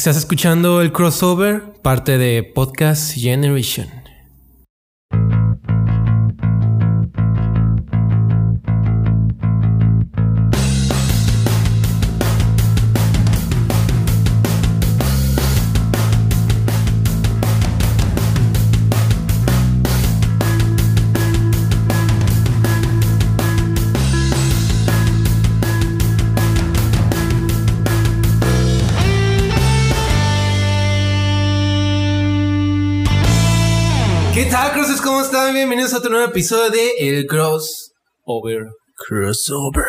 Estás escuchando el crossover, parte de Podcast Generation. Bienvenidos a otro nuevo episodio de El Crossover. Crossover.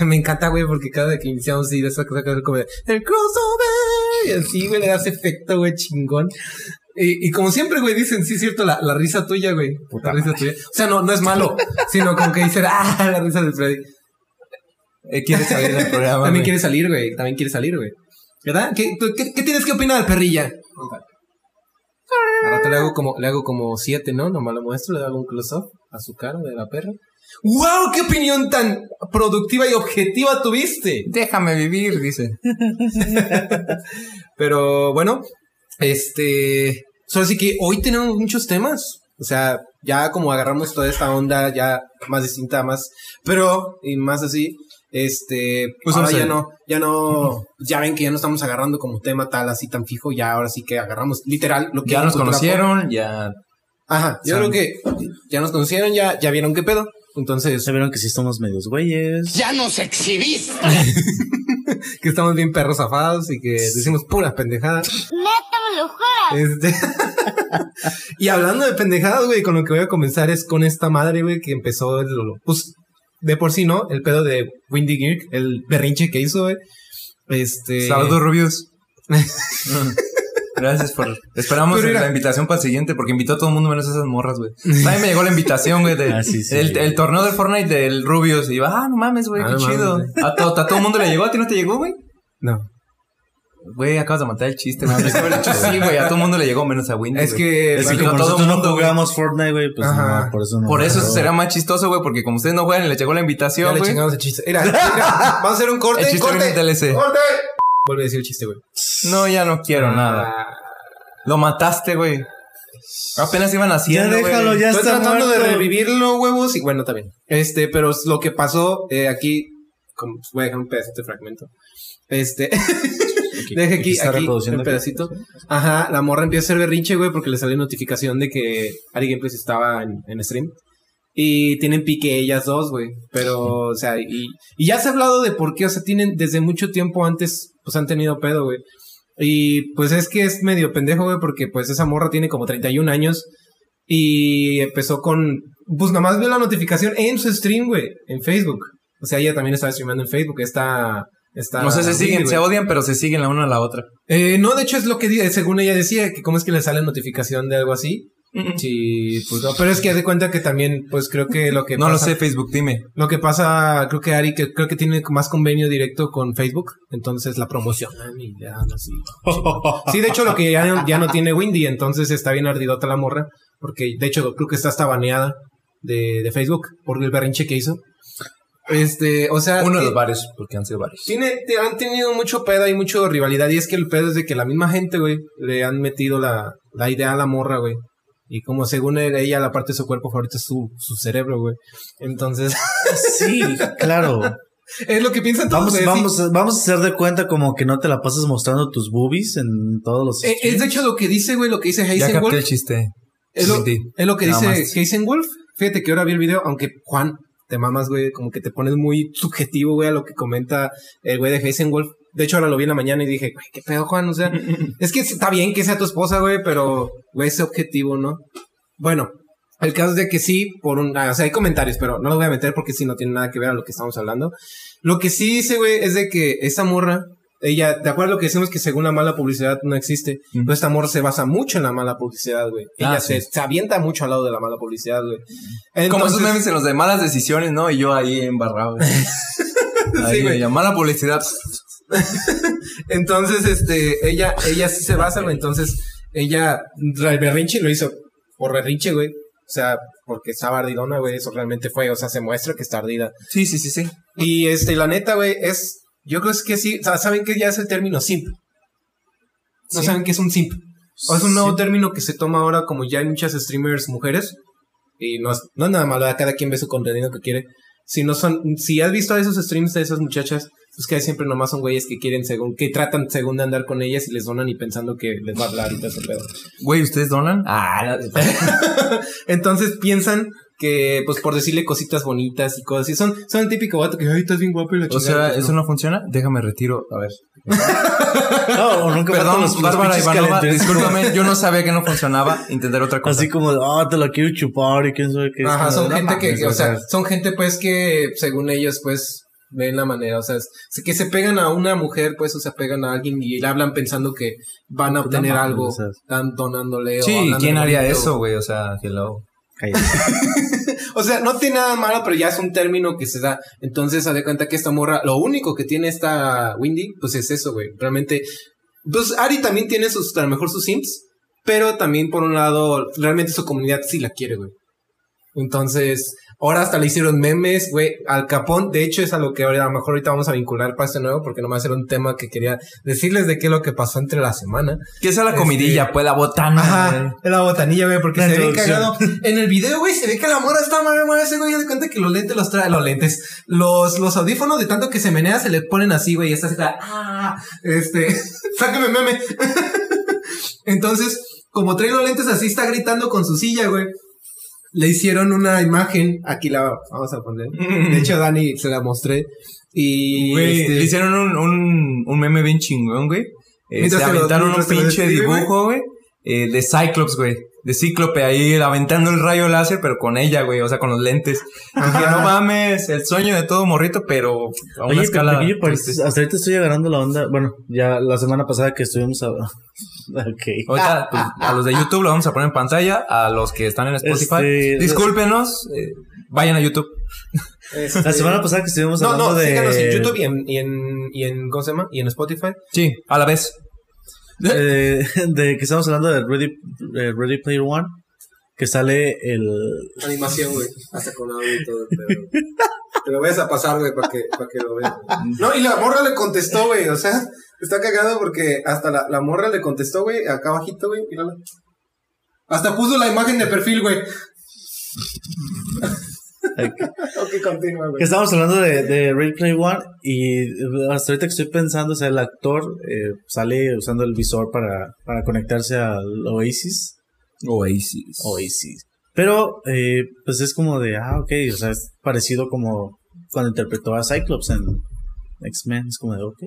Me encanta, güey, porque cada vez que iniciamos y esa cosa que como de, El Crossover. Y así, güey, le das efecto, güey, chingón. Y, y como siempre, güey, dicen, sí es cierto, la, la risa tuya, güey. Puta la risa tuya. O sea, no, no es malo, sino como que dicen, ah, la risa de Freddy. Eh, quiere salir del programa. También güey. quiere salir, güey. También quiere salir, güey. ¿Verdad? ¿Qué, tú- qué, qué tienes que opinar perrilla? Al rato le hago como, le hago como siete, ¿no? Nomás lo muestro, le hago un close-up a su cara de la perra. ¡Wow! ¡Qué opinión tan productiva y objetiva tuviste! Déjame vivir, dice. Pero bueno, este. Solo sí que hoy tenemos muchos temas. O sea, ya como agarramos toda esta onda, ya más distinta, más. Pero, y más así. Este, Pues ahora ya no, ya no, ya ven que ya no estamos agarrando como tema tal así tan fijo, ya ahora sí que agarramos literal lo que Ya nos conocieron, ya. Ajá, yo creo que ya nos conocieron, ya, ya vieron qué pedo. Entonces, Ya vieron que sí somos medios güeyes. Ya nos exhibiste. que estamos bien perros zafados y que decimos puras pendejadas. Este. y hablando de pendejadas, güey, con lo que voy a comenzar es con esta madre, güey, que empezó el, pues, de por sí, ¿no? El pedo de Windy Gear, el berrinche que hizo, güey. Este. Saludos, Rubius. Gracias por. Esperamos mira- la invitación para el siguiente, porque invitó a todo el mundo menos a esas morras, güey. También me llegó la invitación, güey, de Ah, sí, sí. el, el torneo del Fortnite del Rubius. Y iba, ah, no mames, güey, Ah, qué no chido. mames, A, to- a todo el mundo le llegó, a ti no te llegó, güey. No. Güey, acabas de matar el chiste, güey. Sí, güey. A todo el mundo le llegó, menos a Windy. Es que. Es que como todo nosotros no mundo, güey. jugamos Fortnite, güey, pues Ajá. no, por eso no. Por eso será más chistoso, güey, porque como ustedes no juegan y le llegó la Ya invitación, le güey. chingamos el chiste. Mira, mira, vamos a hacer un corte. El chiste corte. DLC. ¡Corte! Vuelve a decir el chiste, güey. No, ya no quiero nada. Ah, Lo mataste, güey. Apenas iban Ya haciendo, déjalo, güey. ya Estoy está tratando de muerto. revivirlo, huevos, y bueno, también. Este, pero lo que pasó eh, aquí, como, voy a dejar un pedacito de fragmento. Este, deje aquí, está aquí reproduciendo un pedacito. Ajá, la morra empieza a hacer berrinche, güey, porque le salió notificación de que Ari Gameplays estaba en, en stream. Y tienen pique ellas dos, güey. Pero, o sea, y, y ya se ha hablado de por qué, o sea, tienen desde mucho tiempo antes, pues han tenido pedo, güey. Y pues es que es medio pendejo, güey, porque pues esa morra tiene como 31 años y empezó con, pues nada más vio la notificación en su stream, güey, en Facebook. O sea, ella también estaba streamando en Facebook, está... está No sé, se siguen, güey. se odian, pero se siguen la una a la otra. Eh, no, de hecho es lo que di- según ella decía, que cómo es que le sale notificación de algo así. Sí, pues no, pero es que haz de cuenta que también, pues creo que lo que No lo sé, Facebook, dime. Lo que pasa, creo que Ari, que creo que tiene más convenio directo con Facebook, entonces la promocionan y así. Sí, de hecho lo que ya, no- ya no tiene Windy, entonces está bien ardidota la morra, porque de hecho creo que está hasta baneada de, de Facebook por el berrinche que hizo. Este, o sea, Uno de que los varios, porque han sido varios. tiene, te- han tenido mucho pedo y mucho rivalidad, y es que el pedo es de que la misma gente, güey, le han metido la, la idea a la morra, güey. Y como según ella, la parte de su cuerpo favorita es su, su cerebro, güey. Entonces, Sí, claro. es lo que piensan todos. Vamos, vamos, a- vamos a hacer de cuenta como que no te la pasas mostrando tus boobies en todos los. Eh, es de hecho lo que dice, güey, lo que dice Ya capté el Heisenwolf. chiste. Es lo, es lo que dice. Heisenwolf. Fíjate que ahora vi el video, aunque Juan, te mamas, güey, como que te pones muy subjetivo, güey, a lo que comenta el güey de Heisenwolf. De hecho, ahora lo vi en la mañana y dije, güey, qué pedo, Juan. O sea, es que está bien que sea tu esposa, güey, pero, güey, ese objetivo, ¿no? Bueno, el caso es de que sí, por un, ah, o sea, hay comentarios, pero no los voy a meter porque sí no tiene nada que ver a lo que estamos hablando. Lo que sí dice, güey, es de que esa morra, ella, de acuerdo a lo que decimos que según la mala publicidad no existe, Ujú. pero esta morra se basa mucho en la mala publicidad, güey. Ah, Ella sí. se, se avienta mucho al lado de la mala publicidad, güey. Como esos Entonces- memes en los de malas decisiones, ¿no? Y yo ahí embarrado. güey. Ahí, güey. ya, mala publicidad. Entonces, este, ella, ella sí se basa, güey. Entonces, ella, el berrinche lo hizo por berrinche, güey. O sea, porque estaba ardidona, güey. Eso realmente fue. O sea, se muestra que está ardida. Sí, sí, sí, sí. Y este, la neta, güey, es. Yo creo que sí. o sea, Saben que ya es el término simp. No Sí. saben qué es un simp. O es un nuevo Sí. término que se toma ahora como ya hay muchas streamers mujeres. Y no es, no es nada malo, cada quien ve su contenido que quiere. Si no son, si has visto a esos streams de esas muchachas, pues que siempre nomás son güeyes que quieren según, que tratan según de andar con ellas y les donan y pensando que les va a hablar y todo ese pedo. Güey, ¿ustedes donan? Ah, no. Entonces piensan que, pues por decirle cositas bonitas y cosas así, son, son el típico vato que, ay, estás bien guapo y la o chingada. sea, Pues, ¿eso no funciona? Déjame retiro. A ver. No, o nunca Perdón, los- los Bárbara pinches Ivanova, calentes. discúlpame, yo no sabía que no funcionaba. Intentar otra cosa. Así como, ah, te lo quiero chupar y quién sabe qué. es Ajá, son gente que, mames, que, o sea, son gente pues que según ellos pues ven la manera, o sea, es- que se pegan a una mujer pues o se pegan a alguien y le hablan pensando que van a Pues obtener algo, sea. están donándole o sí, ¿quién haría bonito. eso, güey? O sea, hello. O sea, no tiene nada malo, pero ya es un término que se da. Entonces, se de cuenta que esta morra, lo único que tiene esta Windy, pues es eso, güey. Realmente, pues Ari también tiene sus, a lo mejor sus sims, pero también por un lado, realmente su comunidad sí la quiere, güey. Entonces, ahora hasta le hicieron memes, güey, al capón. De hecho, es a lo que ahora, a lo mejor ahorita vamos a vincular para este nuevo, porque no va a ser un tema que quería decirles de qué es lo que pasó entre la semana. ¿Qué es la Este- comidilla? Pues la botana. Ajá, en la botanilla, güey, porque La se ve cagado. En el video, güey, se ve que la morra está madre, madre, ese güey, ya de cuenta que los lentes los trae, los lentes, los, los audífonos de tanto que se menea se le ponen así, güey, y está así, ah, este, sáqueme meme. Entonces, como trae los lentes así, está gritando con su silla, güey. Le hicieron una imagen, aquí la vamos a poner. De hecho, Dani se la mostré. Y Güey, este, le hicieron un, un, un meme bien chingón, güey. Eh, se aventaron un pinche dibujo, güey. eh, de Cyclops, güey. De Cíclope ahí aventando el rayo láser, pero con ella, güey. O sea, con los lentes. Dije, no mames, el sueño de todo morrito, pero a una Oye, escala. pues, hasta ahorita estoy agarrando la onda. Bueno, ya la semana pasada que estuvimos a... ok. Ahorita, pues, a los de YouTube lo vamos a poner en pantalla. A los que están en Spotify. Este, Discúlpenos. eh, vayan a YouTube. este, La semana pasada que estuvimos No, hablando no, de... síganos en YouTube y en, y en, y en, ¿cómo se llama? Y en Spotify. Sí, a la vez. Eh, de que estamos hablando de Ready, eh, Ready Player One. Que sale el... Animación, güey. Hasta con audio y todo. Pero... Te lo vayas a pasar, güey, para que, para que lo veas. No, y la morra le contestó, güey. O sea, está cagado porque hasta la, la morra le contestó, güey, acá abajito, güey. Hasta puso la imagen de perfil, güey. ok, continúa, Que güey. estamos hablando de, de Player One y eh, hasta ahorita que estoy pensando, o sea, el actor eh, sale usando el visor para, para conectarse al Oasis. Oasis. Oasis. Pero, eh, pues es como de, ah, ok, o sea, es parecido como cuando interpretó a Cyclops en X-Men. Es como de, ok.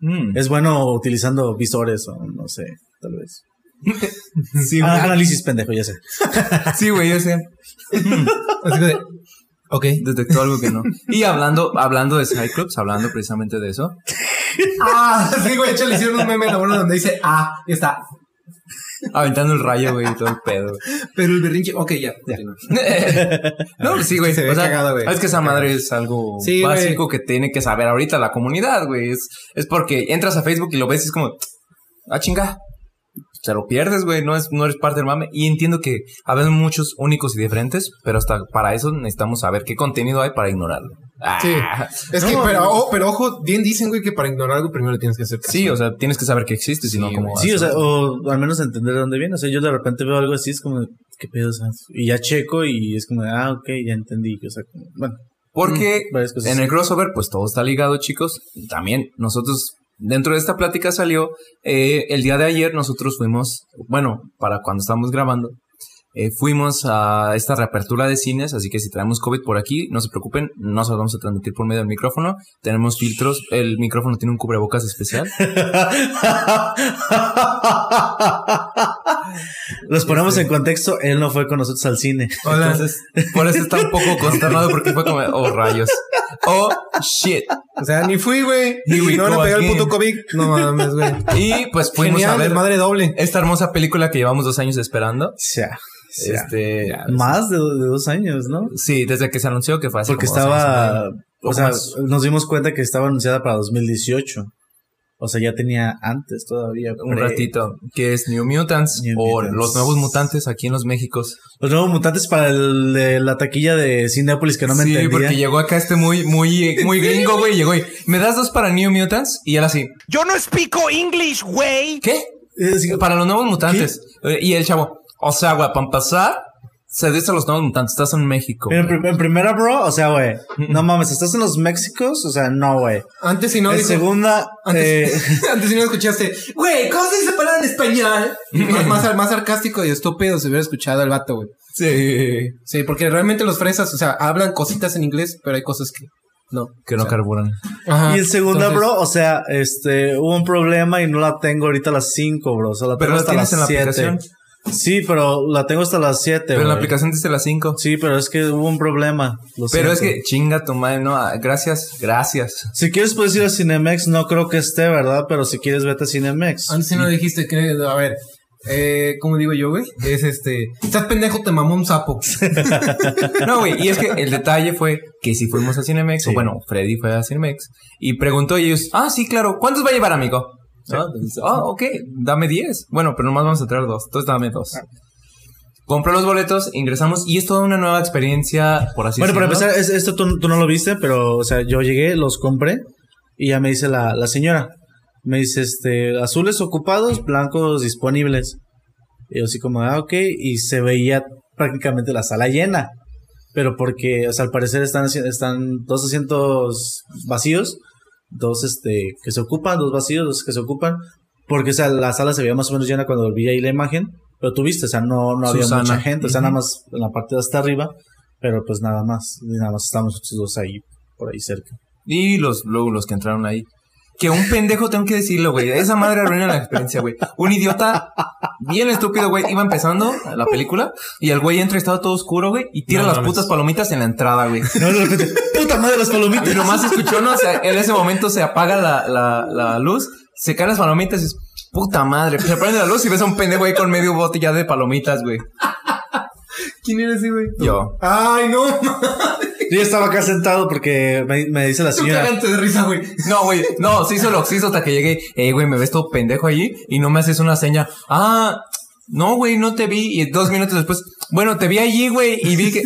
Mm. Es bueno utilizando visores o no sé, tal vez. Sí, Ah, güey. análisis pendejo, ya sé. Sí, güey, yo sé. Así que, ok. Detectó algo que no. Y hablando, hablando de Cyclops, hablando precisamente de eso. Ah, sí, güey. De hecho, le hicieron un meme en la morra donde dice, ah, y está. Aventando el rayo, güey, y todo el pedo. Pero el berrinche, ok, ya. ya. no, sí, güey. Se ve o sea, cagado, güey. Es que esa madre es algo Sí, básico que tiene que saber ahorita la comunidad, güey. Es, es porque entras a Facebook y lo ves y es como, ah, chinga. Se lo pierdes, güey. No, es, no eres parte del mame. Y entiendo que habemos muchos únicos y diferentes, pero hasta para eso necesitamos saber qué contenido hay para ignorarlo. Sí. Ah, Es que, pero, no. oh, pero ojo, bien dicen, güey, que para ignorar algo primero tienes que hacer caso. Sí, o sea, tienes que saber que existe, si no, Sí, como. güey. Sí, o sea, o al menos entender de dónde viene. O sea, yo de repente veo algo así, es como, ¿qué pedo? O sea, y ya checo y es como, ah, ok, ya entendí. O sea, como, bueno, Porque cosas. en el crossover, pues todo está ligado, chicos. También nosotros, dentro de esta plática salió, eh, el día de ayer nosotros fuimos, bueno, para cuando estábamos grabando, eh, fuimos a esta reapertura de cines, así que si traemos COVID por aquí, no se preocupen, no se vamos a transmitir por medio del micrófono. Tenemos filtros, el micrófono tiene un cubrebocas especial. Los ponemos en contexto, él no fue con nosotros al cine. Hola. Entonces, por eso está un poco consternado porque fue como, oh rayos. Oh shit. O sea, ni fui, güey. We No go pegar el puto COVID. No mames, güey. Y pues fuimos Genial, a ver madre doble. esta hermosa película que llevamos dos años esperando. O sea, Este, más de, de dos años, ¿no? sí, desde que se anunció que fue así. Porque años estaba, o sea, más. nos dimos cuenta que estaba anunciada para 2018. O sea, ya tenía antes todavía. un pre- ratito, que es New Mutants New o Mutants. los nuevos mutantes aquí en los Méxicos. Los nuevos mutantes para el de la taquilla de Cinepolis que no me sí, entendía. porque llegó acá este muy, muy, muy gringo, güey. Llegó y me das dos para New Mutants y él así. Yo no explico English, güey. ¿Qué? Es Para los nuevos mutantes. Eh, Y el chavo, o sea, güey, para pasar, se dice a los nuevos mutantes, estás en México. En, prim- en primera, bro, o sea, güey, no mames, ¿estás en los Méxicos? O sea, no, güey. Antes si no en dijo- segunda, eh, Antes, antes si no escuchaste, güey, ¿cómo se dice palabra en español? más, más, más sarcástico y estúpido se hubiera escuchado el vato, güey. Sí. Sí, porque realmente los fresas, o sea, hablan cositas en inglés, pero hay cosas que no. Que no O sea, carburan. ajá. y en segunda, Entonces, bro, o sea, este, hubo un problema y no la tengo ahorita a las 5, bro. O sea, la Pero tengo la hasta tienes las en la 7. Sí, pero la tengo hasta las 7, Pero la aplicación dice las 5. Sí, pero es que hubo un problema. lo Pero es que chinga tu madre, no, ah, gracias, gracias. Si quieres puedes ir a Cinemex, no creo que esté, ¿verdad? Pero si quieres vete a Cinemex. Antes si no dijiste que, a ver, eh, ¿cómo digo yo, güey? Es este, estás pendejo, te mamó un sapo. No, güey, y es que el detalle fue que si fuimos a Cinemex, Sí. o bueno, Freddy fue a Cinemex, y preguntó y ellos, ah, sí, claro, ¿cuántos va a llevar, amigo? ¿No? Entonces, Ah, ok, dame 10. Bueno, pero nomás vamos a traer dos, entonces dame dos. Compré los boletos, ingresamos, y es toda una nueva experiencia, por así bueno, para decirlo. empezar, es- esto tú, tú no lo viste, pero, o sea, yo llegué, los compré y ya me dice la, la señora. Me dice, este, azules ocupados, blancos disponibles. Y yo así como, ah, ok. Y se veía prácticamente la sala llena. Pero porque, o sea, al parecer están, están dos asientos vacíos, dos, este, que se ocupan, dos vacíos, dos que se ocupan. Porque, o sea, la sala se veía más o menos llena cuando vi ahí la imagen. Pero tú viste, o sea, no, no había Susana. mucha gente, o sea, nada más en la parte de hasta arriba. Pero pues nada más, nada más estamos nosotros dos ahí, por ahí cerca. Y los, luego los que entraron ahí. Que un pendejo, tengo que decirlo, güey. Esa madre arruina la experiencia, güey. Un idiota bien estúpido, güey. Iba empezando la película y el güey entra y estaba todo oscuro, güey. Y tira No las putas palomitas en la entrada, güey. No, de repente, puta madre las palomitas. Y nomás escuchó, ¿no? O sea, en ese momento se apaga la, la, la luz, se caen las palomitas y es puta madre. Se prende la luz y ves a un pendejo ahí con medio bote ya de palomitas, güey. ¿Quién eres ese, güey? Yo. Ay, no, Yo ya estaba acá sentado porque me, me dice la señora. de risa, güey. No, güey. No, se hizo lo que hizo hasta que llegué. Eh, güey, me ves todo pendejo allí y no me haces una seña. Ah, no, güey, no te vi. Y dos minutos después, bueno, te vi allí, güey, y vi que.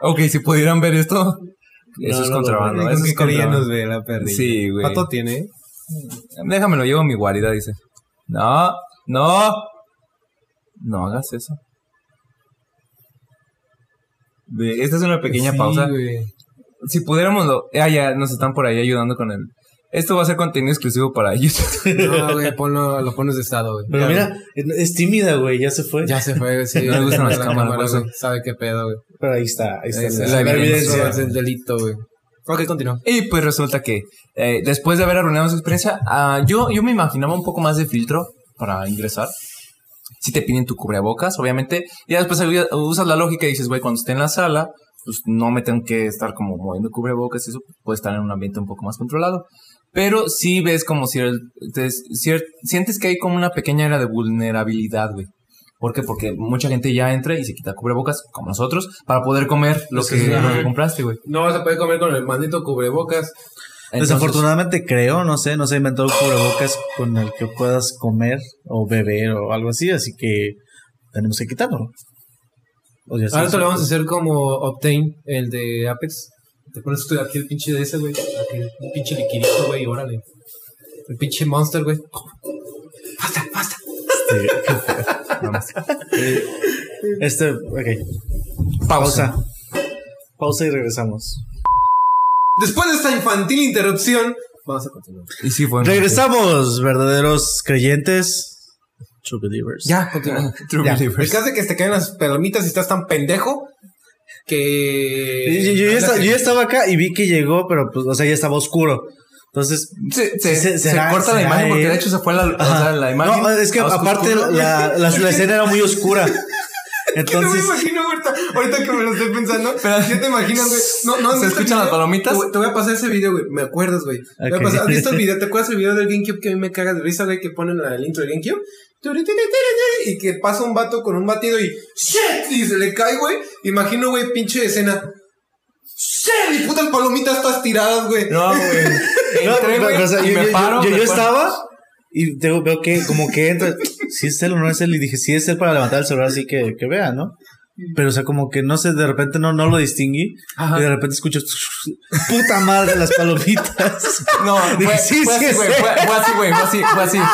ok, si pudieran ver esto. Eso No, es no contrabando. Con eso es carilla nos contrabando. ve la perrilla. Sí, güey. Pato tiene. ¿eh? Déjamelo, llevo a mi guarida, dice. No, no. No hagas eso. Ve, Esta es una pequeña Sí, pausa. güey. Si pudiéramos, lo... ah, ya nos están por ahí ayudando con el. Esto va a ser contenido exclusivo para YouTube. No, güey, ponlo, lo pones de estado, güey. Pero Ya, mira, es tímida, güey, ya se fue. Ya se fue, sí. No le gustan las La cámaras, güey. Sabe qué pedo, güey. Pero ahí está, ahí está Es la, la evidencia. evidencia. Es el delito, güey. Ok, continúa. y pues resulta que eh, después de haber arruinado su experiencia, ah, yo, yo me imaginaba un poco más de filtro para ingresar. Si te piden tu cubrebocas, obviamente. Y después usas la lógica y dices, güey, cuando esté en la sala, pues no me tengo que estar como moviendo cubrebocas y eso puede estar en un ambiente un poco más controlado. Pero sí ves como si el- sientes que hay como una pequeña era de vulnerabilidad, güey. ¿Por qué? Porque mucha gente ya entra y se quita cubrebocas, como nosotros, para poder comer lo, que, sí, lo que compraste, güey. No se puede comer con el maldito cubrebocas. Entonces- Desafortunadamente creo, no sé, no se ha inventado un cubrebocas con el que puedas comer o beber o algo así, así que tenemos que quitarlo. O ya Ahora te lo vamos a hacer como Obtain, el de Apex. Te pones tú aquí el pinche de ese, güey. Aquí, un pinche liquidito, güey, órale. El pinche monster, güey. Basta, basta. Este, ok. Pausa. Pausa y regresamos. Después de esta infantil interrupción, vamos a continuar. Y sí fue. Regresamos, verdaderos creyentes. True believers. Ya, continúa. True Ya. believers. El caso de que te caen las palomitas y estás tan pendejo que. Yo, yo ya estaba, yo ya estaba acá y vi que llegó, pero pues, o sea, ya estaba oscuro. Entonces, Se, se, Sí, se- se será- corta la imagen porque de hecho se fue la, o Ajá. sea, la imagen. No, es que aparte oscuro. la, la, la escena era muy oscura. Que no me Entonces, imagino ahorita, ahorita que me lo estoy pensando. ¿Qué te imaginas, güey? No, no, ¿Se ¿has visto escuchan las palomitas? Te, voy- te voy a pasar ese video, güey. Me acuerdas, güey. Te voy a Ok. pasar- ¿Has visto el video? ¿Te acuerdas el video del GameCube que a mí me caga de risa, güey? Que ponen la- el intro del GameCube. Y que pasa un vato con un batido y ¡Shit! Y se le cae, güey. Imagino, güey, pinche escena. ¡Shit! Y putas palomitas todas tiradas, güey. No, güey. no, o sea, y yo, me yo- paro. yo- yo me paro. estaba y veo que como que entra. Si es él o no es él, y dije, si es él para levantar el celular así que, que vea, ¿no? Pero, o sea, como que no sé, de repente no, no lo distinguí. Ajá. Y de repente escucho, puta madre, las palomitas. No, Dije, fue, sí, fue sí, así, güey. Fue, fue así, güey. Fue así, fue así.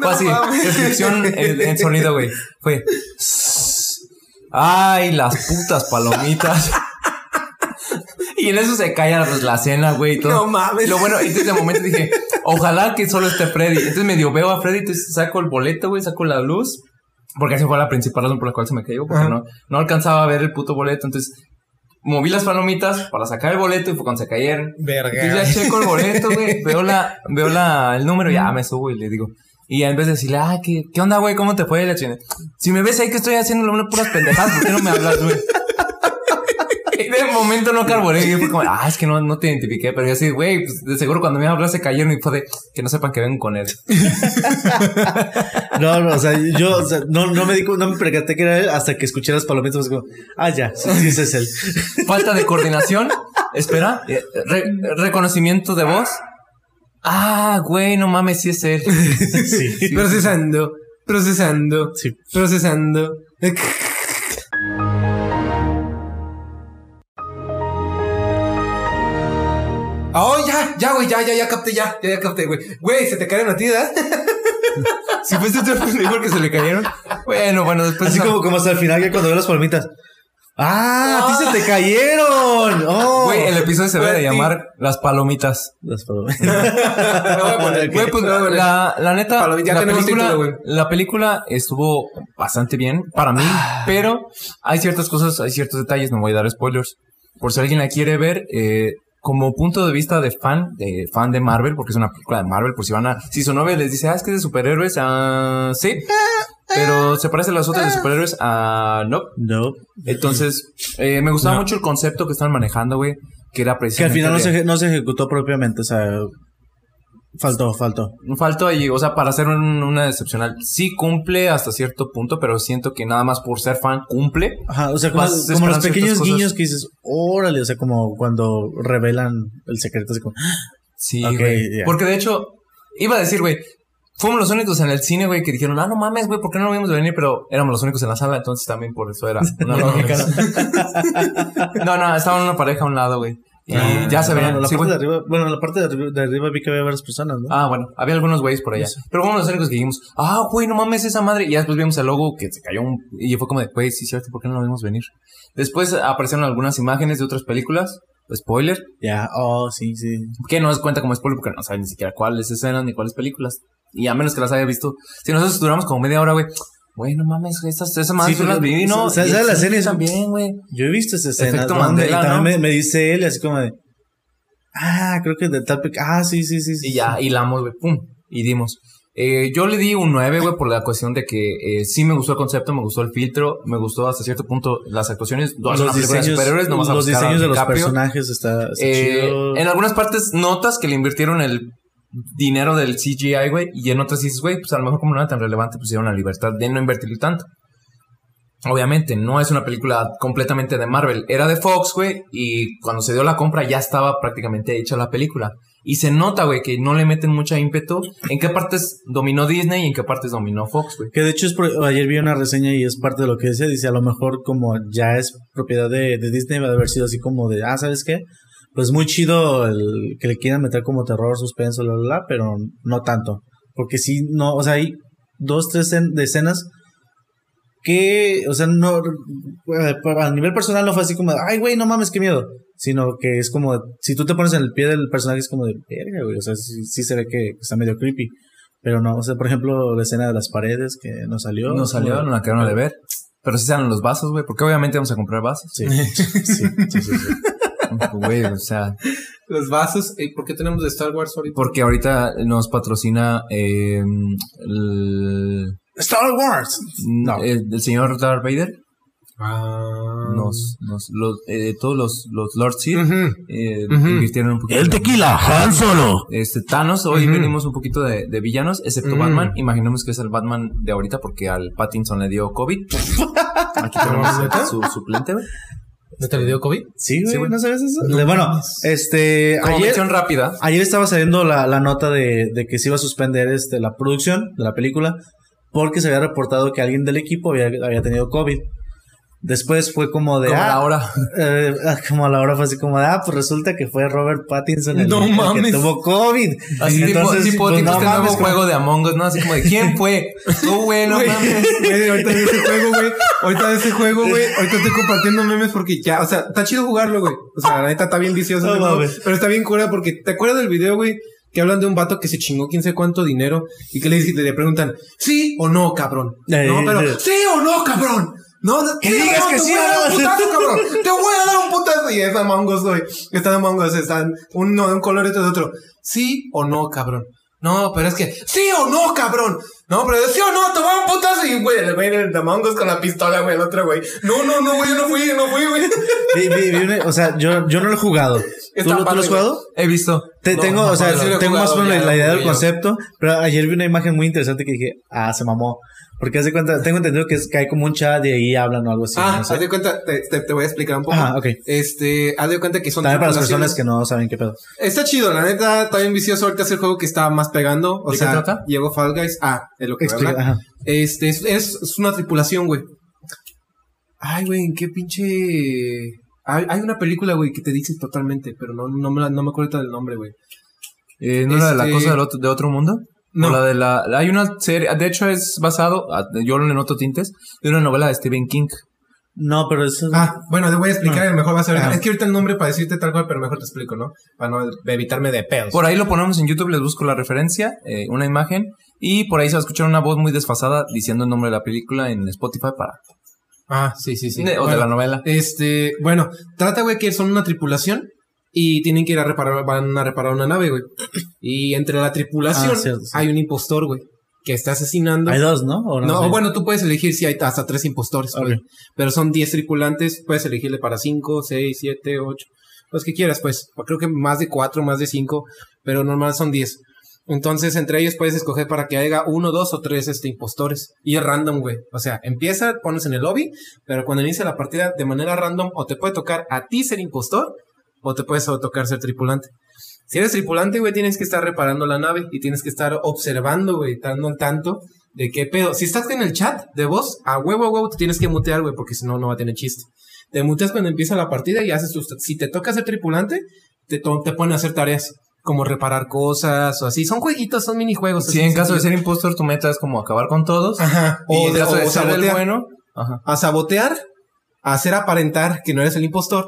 Fue así. Descripción en, en sonido, güey. Fue. Ay, las putas palomitas. Y en eso se calla pues, la cena, güey. y todo. No mames. Lo bueno, entonces de momento dije, ojalá que solo esté Freddy. Entonces medio veo a Freddy, entonces saco el boleto, güey, saco la luz. Porque esa fue la principal razón por la cual se me cayó, porque Ajá. no, no alcanzaba a ver el puto boleto. Entonces moví las palomitas para sacar el boleto y fue cuando se cayeron. Verga. Entonces ya checo el boleto, güey. Veo la, veo la, el número y ya me subo y le digo. Y en vez de decirle, ah, ¿qué, qué onda, güey? ¿Cómo te fue? La chingada. Si me ves ahí que estoy haciendo puras pendejadas, ¿por qué no me hablas, güey? De momento no carboné. Y yo fue como, ah, es que no, no te identifiqué. Pero yo así, güey, pues de seguro cuando me hablas se cayeron y fue de que no sepan que vengo con él. No, no, o sea, yo o sea, no, no me di, no me percaté que era él hasta que escuché las palomitas. Como, ah, ya, sí, sí, ese es él. Falta de coordinación. Espera. eh, re- reconocimiento de voz. Ah, güey, no mames, sí es él. Sí. Procesando, procesando, Sí. procesando. Oh, ya, ya, güey, ya, ya, ya capté, ya, ya, ya capté, güey. Güey, se te caen a ti, ¿verdad? Si fuiste tú el que se le cayeron. Bueno, bueno, después. Así como, como hasta el final, que cuando veo las palomitas. ¡Ah! ¡A ti se te cayeron! ¡Oh! Güey, el episodio se debe de llamar Las Palomitas. Las palomitas. Güey, pues la, la neta, Palomita, ya la tenemos película, título, la película estuvo bastante bien para mí, pero hay ciertas cosas, hay ciertos detalles, no voy a dar spoilers. Por si alguien la quiere ver, eh, como punto de vista de fan, de fan de Marvel, porque es una película de Marvel, por si van a, si su novia les dice, ah, es que es de superhéroes, ah, sí, pero se parece a las otras de superhéroes, ah, no. No. Entonces, eh, me gustaba No. mucho el concepto que estaban manejando, güey, que era Que al precisamente. final no se, eje- no se ejecutó propiamente, o sea, faltó, faltó. Faltó ahí, o sea, para hacer un- una excepcional. Sí cumple hasta cierto punto, pero siento que nada más por ser fan cumple. Ajá, o sea, como, como los pequeños guiños que dices, órale, o sea, como cuando revelan el secreto, así como, Sí, Ok, güey. ya. Porque de hecho, iba a decir, güey, fuimos los únicos en el cine, güey, que dijeron, ah, no mames, güey, ¿por qué no lo vimos de venir? Pero éramos los únicos en la sala, entonces también por eso era una lógica. ¿no? no, no, estaba una pareja a un lado, güey. Y Ah, ya se veían. bueno, la sí, parte de güey. arriba, bueno, la parte de arriba, de arriba vi que había varias personas, ¿no? Ah, bueno, había algunos güeyes por allá. Pero fuimos los únicos que dijimos, ah, güey, no mames esa madre. Y ya después vimos el logo que se cayó un... Y fue como de, güey, sí, cierto, ¿por qué no lo vimos venir? Después aparecieron algunas imágenes de otras películas. Spoiler. Ya, oh, sí, sí. Que no es cuenta como spoiler porque no saben ni siquiera cuáles escenas ni cuáles películas. Y a menos que las haya visto. Si nosotros duramos como media hora, güey. Güey, no mames, esas, esas madres Sí, yo las pero- viví, ¿no? ¿sabes Y la sí, escena es- también, güey. Yo he visto esa escena. Efecto donde- Mandela, y también ¿no? me, me dice él, así como de, ah, creo que de tal, ah, sí, sí, sí. sí. Y ya, hilamos, güey, pum, y dimos. Eh, yo le di un 9, güey, por la cuestión de que eh, sí me gustó el concepto, me gustó el filtro, me gustó hasta cierto punto las actuaciones. Los diseños, superhéroes, no vas a los buscar a diseños de los personajes está, está Eh, chido. en algunas partes notas que le invirtieron el dinero del CGI, güey, y en otras dices, güey, pues a lo mejor como no era tan relevante, pusieron la libertad de no invertirle tanto. Obviamente, no es una película completamente de Marvel, era de Fox, güey, y cuando se dio la compra ya estaba prácticamente hecha la película. Y se nota, güey, que no le meten mucha ímpetu en qué partes dominó Disney y en qué partes dominó Fox, güey. Que de hecho es ayer vi una reseña y es parte de lo que decía, dice a lo mejor como ya es propiedad de, de Disney va a haber sido así como de, ah, ¿sabes qué? Pues muy chido el que le quieran meter como terror, suspenso, bla, bla, bla, pero no tanto. Porque sí, no, o sea, hay dos, tres de escenas que, o sea, no, eh, a nivel personal no fue así como, ay, güey, no mames, qué miedo. Sino que es como, si tú te pones en el pie del personaje es como de, verga, güey, o sea, sí, sí se ve que está medio creepy. Pero no, o sea, por ejemplo, la escena de las paredes que no salió. No salió, no la quedaron de ver. Pero sí salen los vasos, güey, porque obviamente vamos a comprar vasos. Sí, sí, sí, sí, sí. Güey, o sea, Los vasos. ¿Y por qué tenemos de Star Wars ahorita? Porque ahorita nos patrocina eh, el, Star Wars. No. el, el señor Darth Vader. Ah. Nos, nos, los, eh, todos los, los Lord Ujú. eh, invirtieron un poquito. El tequila, Han Solo. Este, Thanos, hoy Ujú. venimos un poquito de, de villanos, excepto. Batman. Imaginemos que es el Batman de ahorita porque al Pattinson le dio COVID. Aquí tenemos su suplente. ¿No te le dio COVID? Sí, güey, Sí, güey. ¿no sabes eso? No bueno, este, Como ayer, rápida. ayer estaba saliendo la, la nota de, de que se iba a suspender este, la producción de la película porque se había reportado que alguien del equipo había, había tenido COVID. Después fue como de. Como ah, la hora. eh, ah, como a la hora fue así como de, ah, pues resulta que fue Robert Pattinson el, No el que tuvo COVID. Así Entonces, tipo, pues, tipo no este nuevo mames, como- juego de Among Us, ¿no? Así como de ¿quién fue? Tú, güey, no mames. güey, ahorita de ese juego, güey. Ahorita de ese juego, güey. Ahorita estoy compartiendo memes porque ya, o sea, está chido jugarlo, güey. O sea, la neta está bien vicioso. No juego, mames. pero está bien cura porque, ¿te acuerdas del video, güey? Que hablan de un vato que se chingó quién sé cuánto dinero y que le, le preguntan, ¿sí o no, cabrón? Eh, no, pero, eh. ¿sí o no, cabrón? No, no, Que digas que te sí voy a o dar no. un putazo, cabrón. Te voy a dar un putazo. Y es Among Us, güey. Están Among Us, están uno de un color y otro de otro. ¿Sí o no, cabrón? No, pero es que, ¿sí o no, cabrón? No, pero sí o no, te voy a dar un putazo. Y, güey, el güey de Among Us con la pistola, güey, el otro, güey. No, no, no, güey, yo no fui, no fui, güey. O sea, yo, yo no lo he jugado. ¿Tú, Está lo- has jugado? He visto. Te- No, tengo, o sea, tengo más o menos la idea del concepto, pero ayer vi una imagen muy interesante que dije, ah, se mamó. Porque hace cuenta, tengo entendido que, es, que hay como un chat y ahí hablan o algo así. ah, no sé. haz de cuenta, te, te, te voy a explicar un poco. Ajá, ok. Este, haz de cuenta que son También para las personas que no saben qué pedo. Está chido, la neta, está bien vicioso. Ahorita es el juego que está más pegando. O ¿De qué sea, trata? llegó Fall Guys. Ah, es lo que Explica, ajá. Este, es, es, es una tripulación, güey. Ay, güey, en qué pinche. Hay, hay una película, güey, que te dice totalmente, pero no, no, me, la- no me acuerdo del nombre, güey. Eh, ¿No era de la Este- cosa del otro, de otro mundo? No. O la de la... Hay una serie... De hecho, es basado... ah, Yo lo noto tintes. De una novela de Stephen King. No, pero eso Ah, bueno, te voy a explicar, Ah. y mejor va a ser. Ajá. Es que ahorita el nombre para decirte tal cual, pero mejor te explico, ¿no? Para no evitarme de pedos. Por ahí lo ponemos en YouTube, les busco la referencia, eh, una imagen. Y por ahí se va a escuchar una voz muy desfasada diciendo el nombre de la película en Spotify para... Ah, sí, sí, sí. de- o Bueno, de la novela. Este, bueno, trata, güey, que son una tripulación y tienen que ir a reparar, van a reparar una nave, güey. Y entre la tripulación Ah, cierto, sí. hay un impostor, güey, que está asesinando. hay dos, ¿no? ¿O no, bueno, tú puedes elegir si hay hasta tres impostores, güey. Pero son 10 tripulantes, puedes elegirle para 5, 6, 7, 8, los que quieras, pues. Creo que más de 4, más de 5, pero normal son 10. Entonces, entre ellos puedes escoger para que haya uno, dos o tres este, impostores. Y es random, güey. O sea, empieza, pones en el lobby, pero cuando inicia la partida de manera random, o te puede tocar a ti ser impostor, o te puede tocar ser tripulante. Si eres tripulante, güey, tienes que estar reparando la nave y tienes que estar observando, güey, dando al tanto de qué pedo. Si estás en el chat de voz, a huevo, a huevo, te tienes que mutear, güey, porque si no, no va a tener chiste. Te muteas cuando empieza la partida y haces tus... Si te toca ser tripulante, te, te ponen a hacer tareas como reparar cosas o así. Son jueguitos, son minijuegos. Si así en caso de ser impostor, tu meta es como acabar con todos. Ajá. Y O, en de, caso de o ser el sabotear. bueno... Ajá. A sabotear, a hacer aparentar que no eres el impostor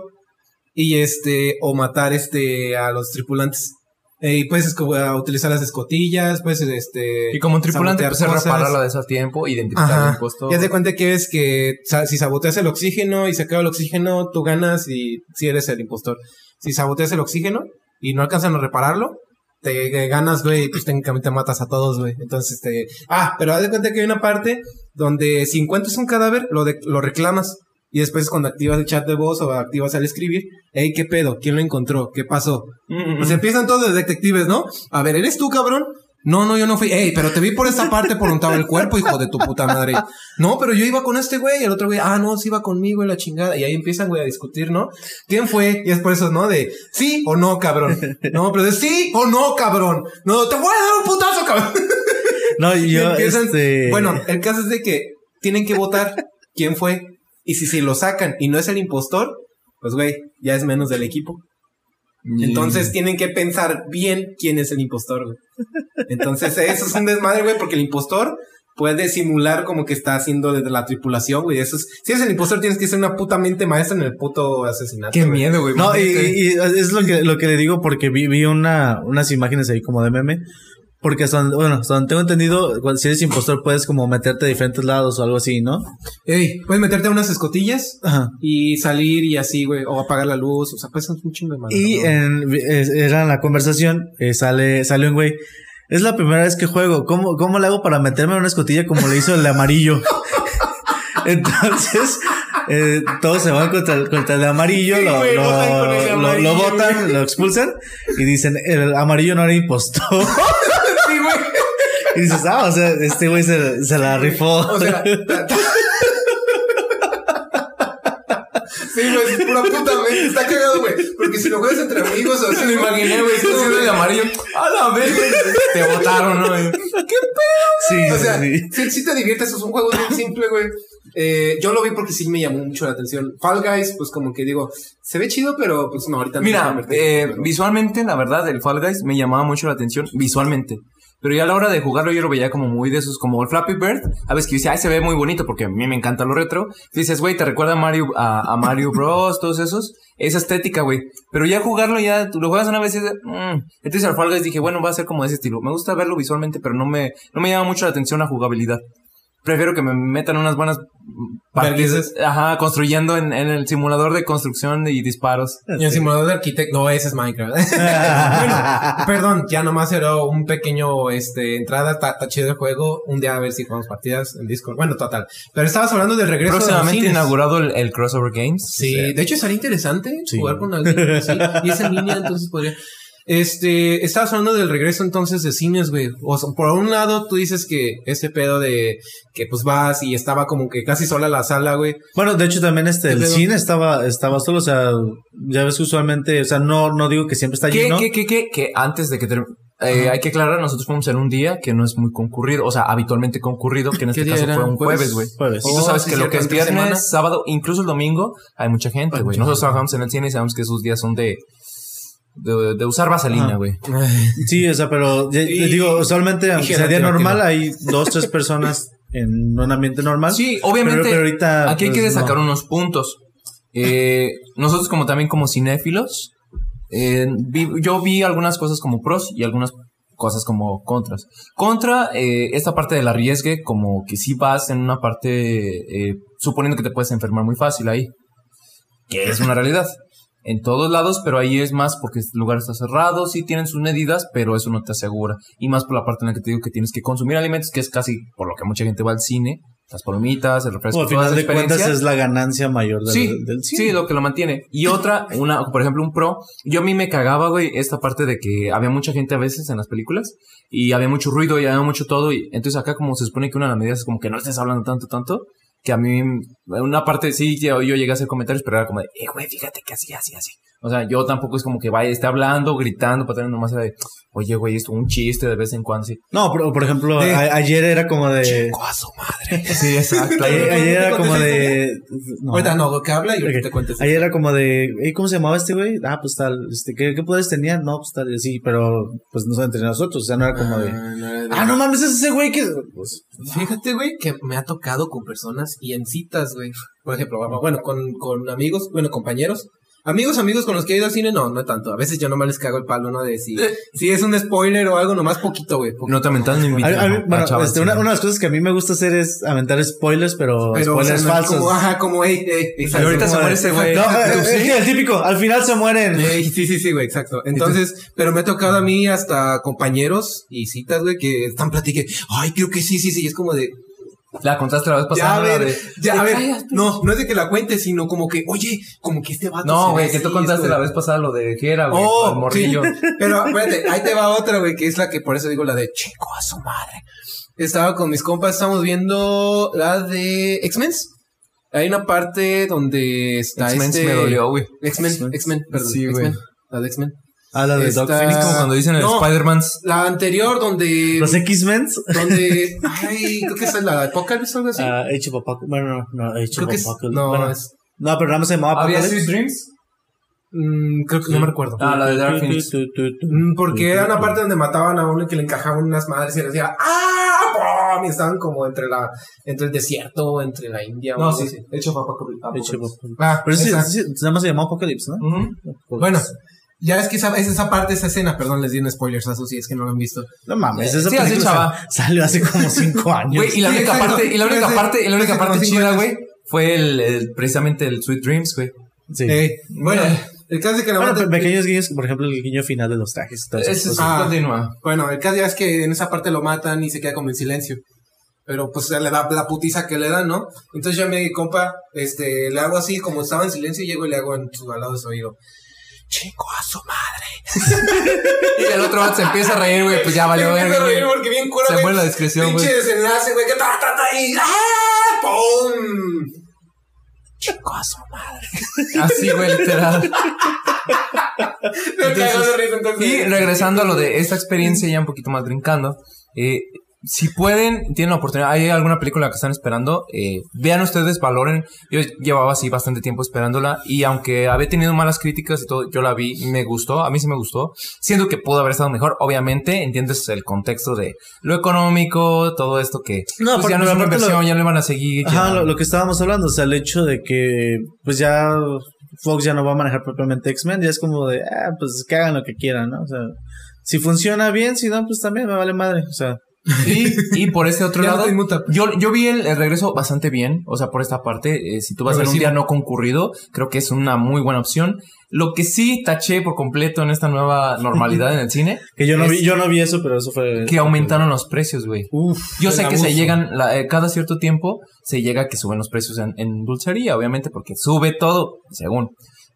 y este, o matar este, a los tripulantes. Eh, y puedes utilizar las escotillas, puedes este. Y como un tripulante, sabotear pues es cosas. repararla de ese tiempo, identificar Ajá. el impostor. Ya te cuenta que ves que si saboteas el oxígeno y se acaba el oxígeno, tú ganas y si eres el impostor. Si saboteas el oxígeno y no alcanzan a repararlo, te eh, ganas, güey, y pues técnicamente matas a todos, güey. Entonces, este, ah, pero haz de cuenta que hay una parte donde si encuentras un cadáver, lo, de- lo reclamas. Y después cuando activas el chat de voz o activas el escribir, hey, ¿qué pedo? ¿Quién lo encontró? ¿Qué pasó? Mm, Pues empiezan todos de detectives, ¿no? A ver, ¿eres tú, cabrón? No, no, yo no fui. Ey, pero te vi por esta parte por estaba el cuerpo, hijo de tu puta madre. No, pero yo iba con este güey. Y el otro güey, ah, no, sí iba conmigo y la chingada. Y ahí empiezan, güey, a discutir, ¿no? ¿Quién fue? Y es por eso, ¿no? De sí o no, cabrón. No, pero de sí o no, cabrón. No, te voy a dar un putazo, cabrón. No, Y yo, empiezan- este... Bueno, el caso es de que tienen que votar quién fue. Y si, si lo sacan y no es el impostor, pues, güey, ya es menos del equipo. Entonces tienen que pensar bien quién es el impostor, güey. Entonces eso es un desmadre, güey, porque el impostor puede simular como que está haciendo desde la tripulación, güey. Eso es, si eres el impostor tienes que ser una puta mente maestra en el puto asesinato. Qué güey. miedo, güey. No, y, y es lo que, lo que le digo porque vi, vi una, unas imágenes ahí como de meme. Porque donde- bueno, tengo entendido, si eres impostor puedes como meterte a diferentes lados o algo así, ¿no? Ey, puedes meterte a unas escotillas Ajá. y salir y así, güey, o apagar la luz, o sea, pues es un chingo de madre. Y ¿no? en, era en la conversación, eh, sale, sale un güey. Es la primera vez que juego. ¿Cómo, cómo le hago para meterme en una escotilla como le hizo el de amarillo? Entonces, eh, todos se van contra el, contra el de amarillo, Sí, lo, güey, lo, el botan, güey. lo expulsan y dicen, el amarillo no era impostor. Y dices, ah, o sea, este güey se, se la rifó. O sea, Sí, güey, es pura puta mente. Está cagado, güey. Porque si lo juegas entre amigos o así, me imaginé, güey, estás haciendo el amarillo. A la vez, güey. Te botaron, ¿no? güey? sí, O sea, sí. si, si te diviertes, es un juego bien simple, güey. Eh, yo lo vi porque sí me llamó mucho la atención. Fall Guys, pues como que digo, se ve chido, pero pues no, ahorita no Mira, me convertí. eh, visualmente, la verdad, el Fall Guys me llamaba mucho la atención visualmente. Pero ya a la hora de jugarlo yo lo veía como muy de esos, como el Flappy Bird. A veces que dice, ay, se ve muy bonito porque a mí me encanta lo retro. Dices, güey, te recuerda a Mario, a, Mario Bros, todos esos. Esa estética, güey. Pero ya jugarlo, ya tú lo juegas una vez y dices, mm. Entonces al Fall dije, bueno, va a ser como de ese estilo. Me gusta verlo visualmente, pero no me, no me llama mucho la atención la jugabilidad. Prefiero que me metan unas buenas partidas. Ajá, construyendo en, en el simulador de construcción y disparos. Y el simulador de arquitecto, no, ese es Minecraft. bueno, perdón, ya nomás era un pequeño, este, entrada, chido el juego, un día a ver si jugamos partidas en Discord, bueno, total. Pero estabas hablando del regreso de los Próximamente cines. inaugurado el, el Crossover Games. Sí, de hecho sería interesante Sí. jugar con alguien así, y es en línea, entonces podría. Este, estabas hablando del regreso entonces de cines, güey. O sea, por un lado tú dices que ese pedo de que pues vas y estaba como que casi sola la sala, güey. Bueno, de hecho también este, el pedo? cine estaba, estaba solo, o sea, ya ves que usualmente, o sea, no, no digo que siempre está ¿Qué, lleno. qué, qué, qué? Que antes de que ter- eh, hay que aclarar, nosotros fuimos en un día que no es muy concurrido, o sea, habitualmente concurrido, que en ¿Qué este caso era? fue un ¿Jueves? jueves, güey. Jueves. Y tú Oh, sabes sí, que lo que es viernes, semana. sábado, incluso el domingo, hay mucha gente, güey. Nosotros trabajamos en el cine y sabemos que esos días son de, de, de usar vaselina, Ajá. güey. Sí, o sea, pero Y- te digo, usualmente, aunque sea día normal, hay dos, tres personas en un ambiente normal. Sí, obviamente. Pero, pero ahorita. Aquí hay que pues, no. destacar unos puntos. Eh, nosotros como también como cinéfilos, eh, vi- yo vi algunas cosas como pros y algunas cosas como contras. Contra eh, esta parte del arriesgue, como que si vas en una parte, eh, suponiendo que te puedes enfermar muy fácil ahí, que es una realidad. En todos lados, pero ahí es más porque el lugar está cerrado, sí tienen sus medidas, pero eso no te asegura. Y más por la parte en la que te digo que tienes que consumir alimentos, que es casi por lo que mucha gente va al cine, las palomitas, el refresco, Bueno, al final de cuentas es la ganancia mayor del, Sí, del sí, cine. lo que lo mantiene. Y otra, una, por ejemplo, un pro. Yo a mí me cagaba, güey, esta parte de que había mucha gente a veces en las películas y había mucho ruido y había mucho todo. Y entonces acá como se supone que una de las medidas es como que no estés hablando tanto, tanto, que a mí, una parte sí, yo, yo llegué a hacer comentarios, pero era como de, eh, güey, fíjate que así, así, así. O sea, yo tampoco es como que vaya, esté hablando, gritando, para tener nomás era de, oye, güey, esto un chiste de vez en cuando, sí. No, pero por ejemplo, De- a- ayer era como de. Chico a su madre. Sí, exacto. Ayer, ayer era como de. no. Ahorita no, que habla y ahorita Ok. te cuentes. Ayer era como de, "Ey, ¿cómo se llamaba este güey? Ah, pues tal, este, ¿qué, qué poderes tenía? No, pues tal, y así, pero pues no entre nosotros, o sea, no era como de, Ah, no de- ah, no mames, es ese güey que, pues, Fíjate, güey, que me ha tocado con personas y en citas, güey. Por ejemplo, bueno, con, con amigos, bueno, compañeros. Amigos, amigos con los que he ido al cine, no, no tanto. A veces yo nomás les cago el palo, ¿no? De si, si es un spoiler o algo, nomás poquito, güey. No te mentas, no A- invites. a mí- no, bueno, a este, una, una de las cosas que a mí me gusta hacer es aventar spoilers, pero, Pero, o sea, spoilers no falsos. Como, ajá, como, ey, ey, exacto. Y ahorita se muere ese güey. No, ¿Tú eh, sí? es que el típico, al final se mueren. Ey, sí, sí, sí, güey, exacto. Entonces, pero me ha tocado a mí hasta compañeros y citas, güey, que están platiquando. Ay, creo que sí, sí, sí. Y es como de, La contaste la vez ya, pasada. a la ver, de- ya, a ver. No, no es de que la cuentes, sino como que, oye, como que este vato. No, güey, que tú contaste la vez pasada lo de que era, güey, Oh, el morrillo. sí. Pero espérate, ahí te va otra, güey, que es la que por eso digo la de chico a su madre. Estaba con mis compas, estamos viendo la de X-Men. Hay una parte donde está X-Men este... me dolió, güey. X-Men, X-Men, perdón. Sí, güey. X-Men. La de X-Men. Ah, la de Está- Doc Phoenix. como cuando dicen el No. Spider-Man. La anterior donde... Los X-Men. donde... Ay, creo que esa es la de Apocalypse o algo así. Ah, Age of Apocalypse. Bueno, no, no, Age creo of que es... Apocalypse. No, Bueno, es... no, pero nada más se llamaba ¿Había Apocalypse. Sweet Dreams? mm, creo que no me recuerdo. Ah, la de Dark Phoenix. Mm, Porque era una parte donde mataban a uno y que le encajaban unas madres y le decía ¡Ah! ¡Pum! Y estaban como entre la, entre el desierto, entre la India. No, sí. así. Hecho Apocalypse. Apocalypse. Ah, Pero sí, sí, nada más se llamaba Apocalypse, ¿no? Bueno, ya es que esa, es esa parte, esa escena, perdón, les di un spoilers a si es que no lo han visto. No mames, Eh, esa sí, así, chava. salió hace como cinco años. Güey, y la única parte, y la única parte, y la única parte chida, güey, fue el, el- precisamente el Sweet Dreams, güey. Sí. Eh, bueno, el caso es que la bueno, pequeños guiños, por ejemplo, el guiño final de los trajes. Ese es cosas. Ah. continúa. Bueno, el caso ya es que en esa parte lo matan y se queda como en silencio. Pero pues le da la putiza que le dan, ¿no? Entonces yo a mi compa, este, le hago así, como estaba en silencio, y llego y le hago en su, al lado de su oído. Chico a su madre. Y el otro se empieza a reír, güey, pues ya valió, Me güey. empiezo a reír porque bien cura, Se muere la discreción, Pinche güey. desenlace, güey, que ta, ta, ta, y ¡ah! ¡Pum! Chico a su madre. Así, güey, literal. Entonces. Y regresando a lo de esta experiencia, ya un poquito más brincando, eh, si pueden, tienen la oportunidad, hay alguna película que están esperando, eh, vean ustedes, valoren. Yo llevaba así bastante tiempo esperándola y aunque había tenido malas críticas y todo, yo la vi y me gustó, a mí sí me gustó. Siento que pudo haber estado mejor, obviamente, entiendes el contexto de lo económico, todo esto que No, pues ya no es pero una aparte inversión, lo- ya le van a seguir. Ajá, ya- lo, lo que estábamos hablando, o sea, el hecho de que pues ya Fox ya no va a manejar propiamente X-Men, ya es como de, ah, pues que hagan lo que quieran, ¿no? O sea, si funciona bien, si no, pues también me vale madre, o sea, Y, y por este otro no lado, yo, yo vi el, el regreso bastante bien. O sea, por esta parte, eh, si tú vas en un día no concurrido, creo que es una muy buena opción. Lo que sí taché por completo en esta nueva normalidad en el cine, que yo no vi, yo no vi eso, pero eso fue que aumentaron los precios, güey. Uf, Yo sé que se llegan, la- eh, cada cierto tiempo, se llega a que suben los precios en, en dulcería, obviamente, porque sube todo, según.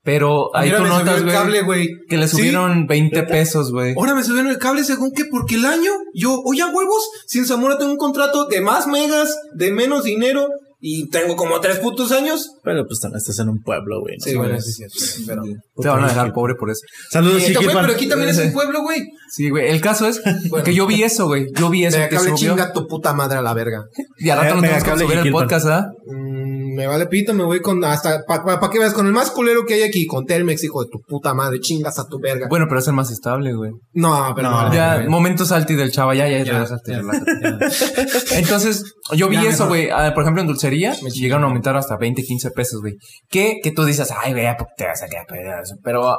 Pero ahí Mira, tú notas, el cable, güey, que le Sí. subieron 20 pesos, güey. Ahora me subieron el cable según que porque el año yo, oye, huevos, sin Zamora tengo un contrato de más megas, de menos dinero y tengo como tres putos años. Pero pues también estás en un pueblo, güey. ¿no? Sí, bueno, sí es cierto. Pero, Te van a dejar pobre por eso. Saludos, Esto, güey, pero aquí también es un pueblo, güey. Sí, güey. El caso es Bueno. que yo vi eso, güey. Yo vi eso Mega que cable subió. chinga tu puta madre a la verga. Y al rato no Mega tenemos que subir el podcast, ¿ah? Mm, me vale pito, me voy con hasta para pa, que veas con el más culero que hay aquí, con Telmex, hijo de tu puta madre, chingas a tu verga. Bueno, pero es el más estable, güey. no, pero No, no, Ya, güey. momento salti del chava, ya, ya, Ya, ya. relájate. Entonces, yo vi Ya, eso, güey. Ah, por ejemplo, en dulcería, Me llegaron a aumentar hasta 20, 15 pesos, güey. Que, que tú dices, ay, güey, ¿por qué te vas a quedar perdido? Pero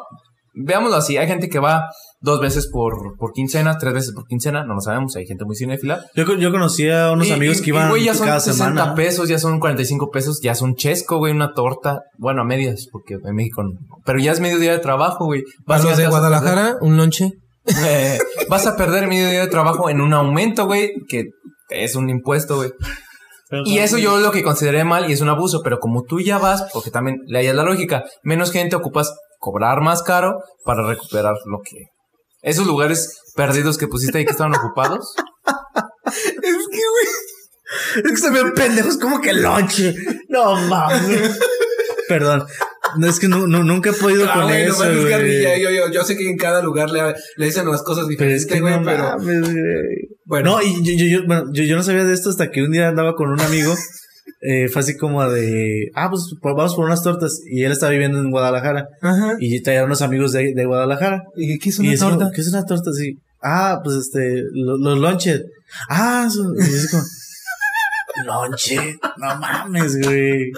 veámoslo así, hay gente que va dos veces por, por quincena, tres veces por quincena, no lo sabemos, hay gente muy cinéfila. Yo, yo conocí a unos Y- amigos y- que y, iban güey, ya son cada 60 semana. pesos, ya son 45 pesos, ya son chesco, güey, una torta. Bueno, a medias, porque en México no. Pero ya es medio día de trabajo, güey. Vas a- de Guadalajara, un lonche. eh, vas a perder medio día de trabajo en un aumento, güey, que es un impuesto, güey. Pero Y eso yo lo que consideré mal y es un abuso, pero como tú ya vas, porque también le hayas la lógica, menos gente ocupas cobrar más caro para recuperar lo que... Esos lugares perdidos que pusiste ahí que estaban ocupados. Es que, güey. Es que se ven pendejos como que lonche. No mames. Perdón. No, es que no, no- nunca he podido Ah, con güey, eso. güey. carrilla. Yo, yo, yo sé que en cada lugar le, le dicen las cosas Pero es diferentes, que güey, no pero. mames, güey. Bueno, No, y yo, yo, yo, bueno, yo, yo no sabía de esto hasta que un día andaba con un amigo. Eh, fue así como de, ah, pues pues, vamos por unas tortas. Y él estaba viviendo en Guadalajara. Ajá. Y traía unos amigos de, de Guadalajara. ¿Y qué es y una como, torta? ¿qué es una torta? Sí. Ah, pues este, lo- los lonches. Ah, son, y es como, lonche. No mames, güey.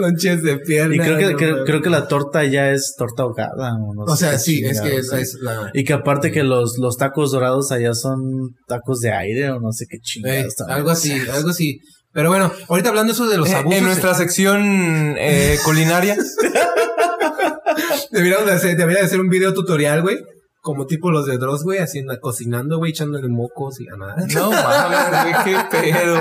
Lonches de pierna. Y creo que, no creo, creo que la torta ya es torta ahogada. O, no O sea, sí, es que esa es la. Y que aparte que los, los tacos dorados allá son tacos de aire o no sé qué chingados. algo así, algo así. Pero bueno, ahorita hablando eso de los Eh, abusos. en nuestra sección eh, culinaria. Deberíamos de hacer, debería de hacer un video tutorial, güey. Como tipo los de Dross, güey, haciendo, cocinando, güey, echándole mocos y a nada. No mames, güey, qué pedo.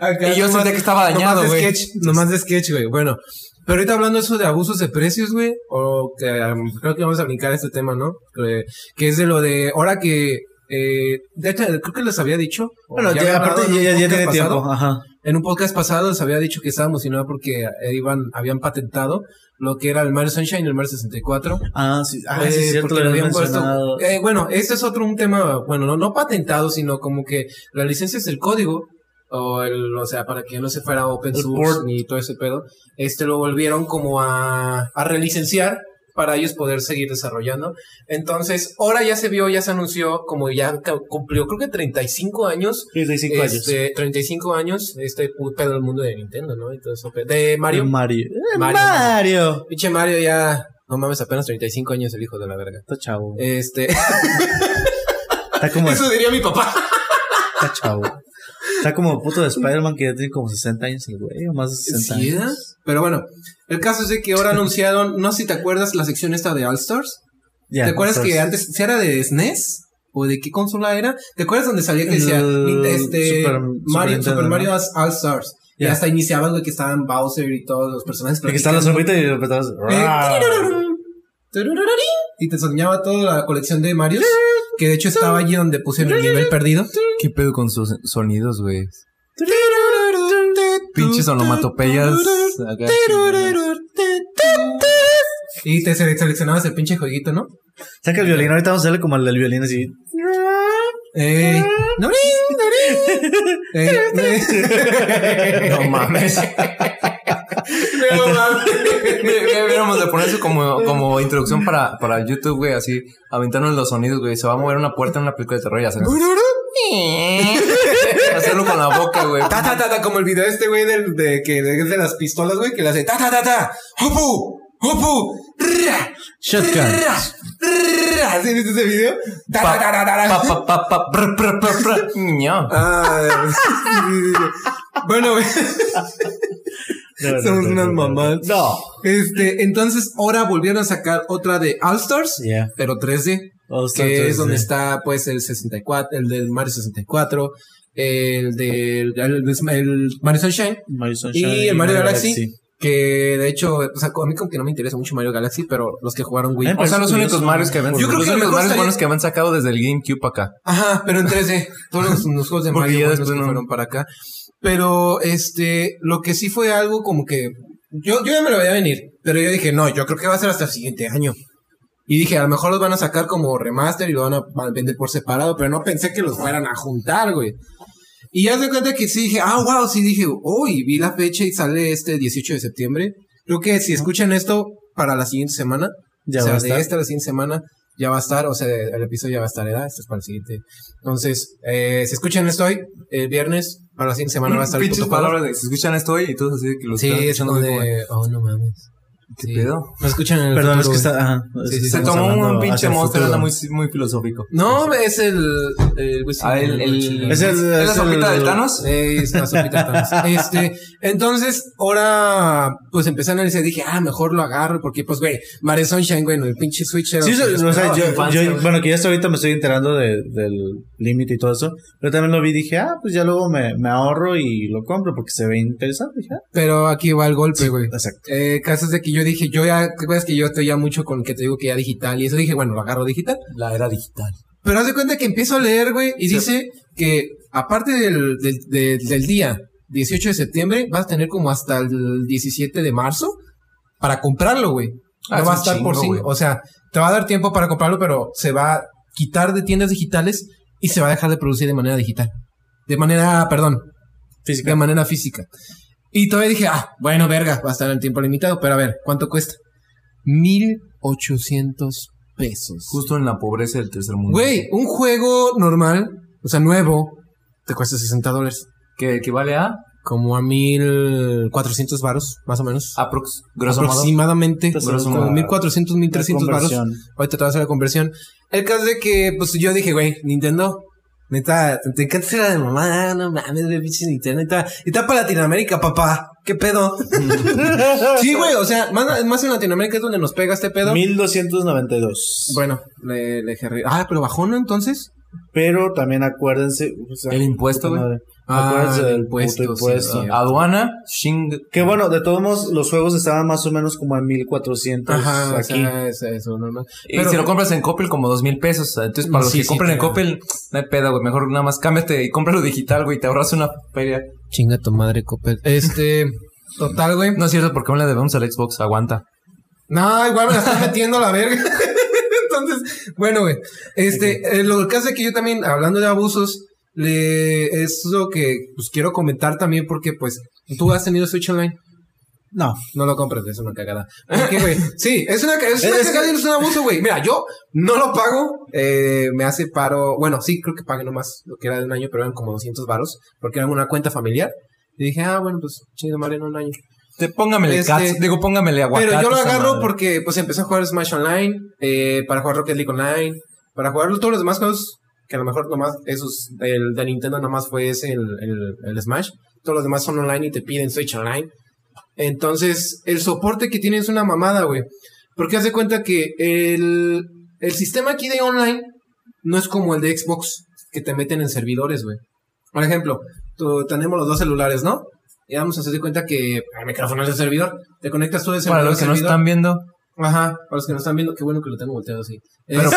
Acá Y yo nomás- sentía que estaba dañado, nomás güey. sketch, nomás de sketch, güey. Bueno, pero ahorita hablando eso de abusos de precios, güey, o que um, creo que vamos a brincar este tema, ¿no? Que, que es de lo de ahora que eh, de hecho, creo que les había dicho. Bueno, ya, aparte ya, tiene pasado. tiempo. Ajá. En un podcast pasado les había dicho que estaba emocionado porque eh, iban, habían patentado lo que era el Mario Sunshine y el Mario 64. Ah, sí, ah, sí, Eh, es cierto, lo habían puesto- eh, bueno, este es otro un tema, bueno, no, no patentado, sino como que la licencia es el código, o el, o sea, para que no se fuera open source ni todo ese pedo, este lo volvieron como a, a relicenciar para ellos poder seguir desarrollando. Entonces, ahora ya se vio, ya se anunció, como ya cumplió, creo que 35 años 35 años. este, 35 años, este pedo del mundo de Nintendo, ¿no? Pe- de Mario. Mario. Eh, Mario. Mario. Pinche Mario ya, no mames, apenas 35 años el hijo de la verga. Está chavo. Este, Está como, eso diría mi papá. está chavo. Está como puto de Spider-Man que ya tiene como 60 años el güey, o más de 60 ¿Sí, años. eh? Pero bueno, el caso es de que ahora anunciaron, no sé si te acuerdas la sección esta de All Stars. Ya, ¿Te acuerdas que antes, si era de SNES? ¿O de qué consola era? ¿Te acuerdas donde salía que decía este, Super- Mario, Super. Mario All Stars? Y hasta iniciaban güey, que estaban Bowser y todos los personajes. que la platicando. sorbita y de repente vas- Y te soñaba toda la colección de Marios. Que de hecho estaba allí donde pusieron el nivel perdido. ¿Qué pedo con sus sonidos, güey? Pinches onomatopeyas. Y te sele- seleccionabas el pinche jueguito, ¿no? Saca el violín, ahorita vamos a hacerle como el del violín así. Eh, Nori, Nori. Eh, eh. No mames. No mames. Deberíamos de poner eso como, como introducción para, para YouTube, güey, así, aventarnos los sonidos, güey. Se va a mover una puerta en una película de terror y hacer Hacerlo con la boca, güey. Ta, ta, ta, ta, como el video este, güey, del, de, que, de, de las pistolas, güey, que le hace ta, ta, ta, ta, hopu, hopu, ra, Shotgun. ¿Sí viste ese video? Ta, ta, ta, ta, ta, ta. Pa, pa, pa, pa, brr, brr, brr, brr. Ño. Sí, sí, sí. Bueno, somos unas mamás. No. Este, entonces ahora volvieron a sacar otra de All Stars, Yeah. pero 3D, All Star que es 3D. donde está, pues, el 64, el del Mario 64, el del el, el Mario Sunshine, Mario Sunshine y el Mario Galaxy, que de hecho, o sea, a mí como que no me interesa mucho Mario Galaxy, pero los que jugaron Wii. Eh, O sea, los únicos Marios que habían, Yo creo los que me Marios buenos que habían sacado desde el GameCube acá. Ajá, pero en 3D. Todos los, los juegos de Mario ya después que no. fueron para acá. Pero, este, lo que sí fue algo como que... Yo, yo ya me lo veía venir, pero yo dije, no, yo creo que va a ser hasta el siguiente año. Y dije, a lo mejor los van a sacar como remaster y lo van a vender por separado, pero no pensé que los fueran a juntar, güey. Y ya se cuenta que sí dije, ah, wow, sí dije, uy, vi la fecha y sale este 18 de septiembre. Creo que si escuchan esto para la siguiente semana, Ya o sea, va a de estar. esta a la siguiente semana ya va a estar, o sea, el episodio ya va a estar, ¿verdad? Esto es para el siguiente. Entonces, eh, si escuchan esto hoy, el viernes, para la siguiente semana va a estar el puto palabras de, si escuchan esto hoy y todos así que lo Sí, están es escuchando como muy de, oh, no mames. ¿Qué Sí. pedo? No escuchan el Perdón, es futuro, que güey. está. Ajá, Sí, es que sí, Se tomó un pinche futuro. anda muy, muy filosófico. No, es el... el, Ah, el, el, Es el- ¿Es la es sopita el- de Thanos? Eh, es la sopita de Thanos. Este, entonces, ahora, pues empecé a analizar, dije, ah, mejor lo agarro, porque, pues, güey, Mario Sunshine, güey, el pinche Switch era Sí, que o sea, yo, infancia, yo- bueno, que ya hasta ahorita me estoy enterando de- del límite y todo eso, pero también lo vi y dije, ah, pues ya luego me, me ahorro y lo compro porque se ve interesante. Dije, ah, Pero aquí va el golpe, güey. exacto. Eh, casos de que yo dije, yo ya, ¿te acuerdas que yo estoy ya mucho con que te digo que ya digital? Y eso dije, bueno, lo agarro digital. La era digital. Pero haz de cuenta que empiezo a leer, güey, y dice que aparte del, del, del- del día 18 de septiembre, vas a tener como hasta el 17 de marzo para comprarlo, güey. Ah, no va a estar por sí. O sea, te va a dar tiempo para comprarlo, pero se va a quitar de tiendas digitales y se va a dejar de producir de manera digital. De manera, perdón, Física. de manera física. Y todavía dije, ah, bueno, verga, va a estar en tiempo limitado, pero a ver, ¿cuánto cuesta? 1800 pesos. Justo en la pobreza del tercer mundo. Güey, un juego normal, o sea, nuevo, te cuesta 60 dólares. Que equivale a Como a 1400 varos, más o menos. aprox, grosso modo. Aproximadamente. Entonces, Grosso la- modo, 1400, 1300 la varos. Ahorita te vas a hacer la conversión. El caso de que, pues yo dije, güey, Nintendo. Neta, te encanta ser la de mamá, no mames, güey, pinche Nintendo. Neta, y está para Latinoamérica, papá. ¿Qué pedo? sí, güey, o sea, más, más en Latinoamérica es donde nos pega este pedo. 1292. Bueno, le, le ah, pero bajó, ¿no? Entonces. Pero también acuérdense. o sea, El impuesto, güey. Ah, del impuesto, sí, impuesto. sí. Aduana, Shing. Que bueno, de todos modos, los juegos estaban más o menos como a 1400 Ajá, aquí. o sea, es eso, normal. Y Pero- si lo compras en Coppel, como dos mil pesos. Entonces, para los Sí, que sí, compren en Coppel, no hay pedo, güey. Mejor nada más cámbiate y cómpralo digital, güey. Te ahorras una feria. Chinga tu madre, Copel. Este, total, güey. No es cierto, porque aún le debemos al Xbox. Aguanta. No, igual me la están metiendo a la verga. Entonces, bueno, güey. Este, eh, lo que hace que yo también, hablando de abusos, le, es lo que pues quiero comentar también porque, pues, tú has tenido Switch Online. No. No lo compres, es una cagada. ¿Por qué, güey? Sí, es una, es una Es cagada y es un abuso, güey. Mira, yo no lo pago. Eh, me hace paro. Bueno, sí, creo que pagué nomás lo que era de un año, pero eran como 200 varos porque era una cuenta familiar. Y dije, ah, bueno, pues chido, madre, en un año. Te, póngamele Este, cats. Digo, póngamele aguacate. Pero yo lo agarro madre. porque pues empecé a jugar Smash Online, eh, para jugar Rocket League Online, para jugar todos los demás juegos, que a lo mejor nomás esos, el de Nintendo nomás fue ese, el, el, el Smash. Todos los demás son online y te piden Switch Online. Entonces, el soporte que tiene es una mamada, güey. Porque haz de cuenta que el, el sistema aquí de online no es como el de Xbox, que te meten en servidores, güey. Por ejemplo, tú, tenemos los dos celulares, ¿no? Y vamos a hacer de cuenta que el micrófono es el servidor. Te conectas tú de Para servidor a los que no están viendo, Ajá, para los que nos están viendo, qué bueno que lo tengo volteado así. Pero- Este,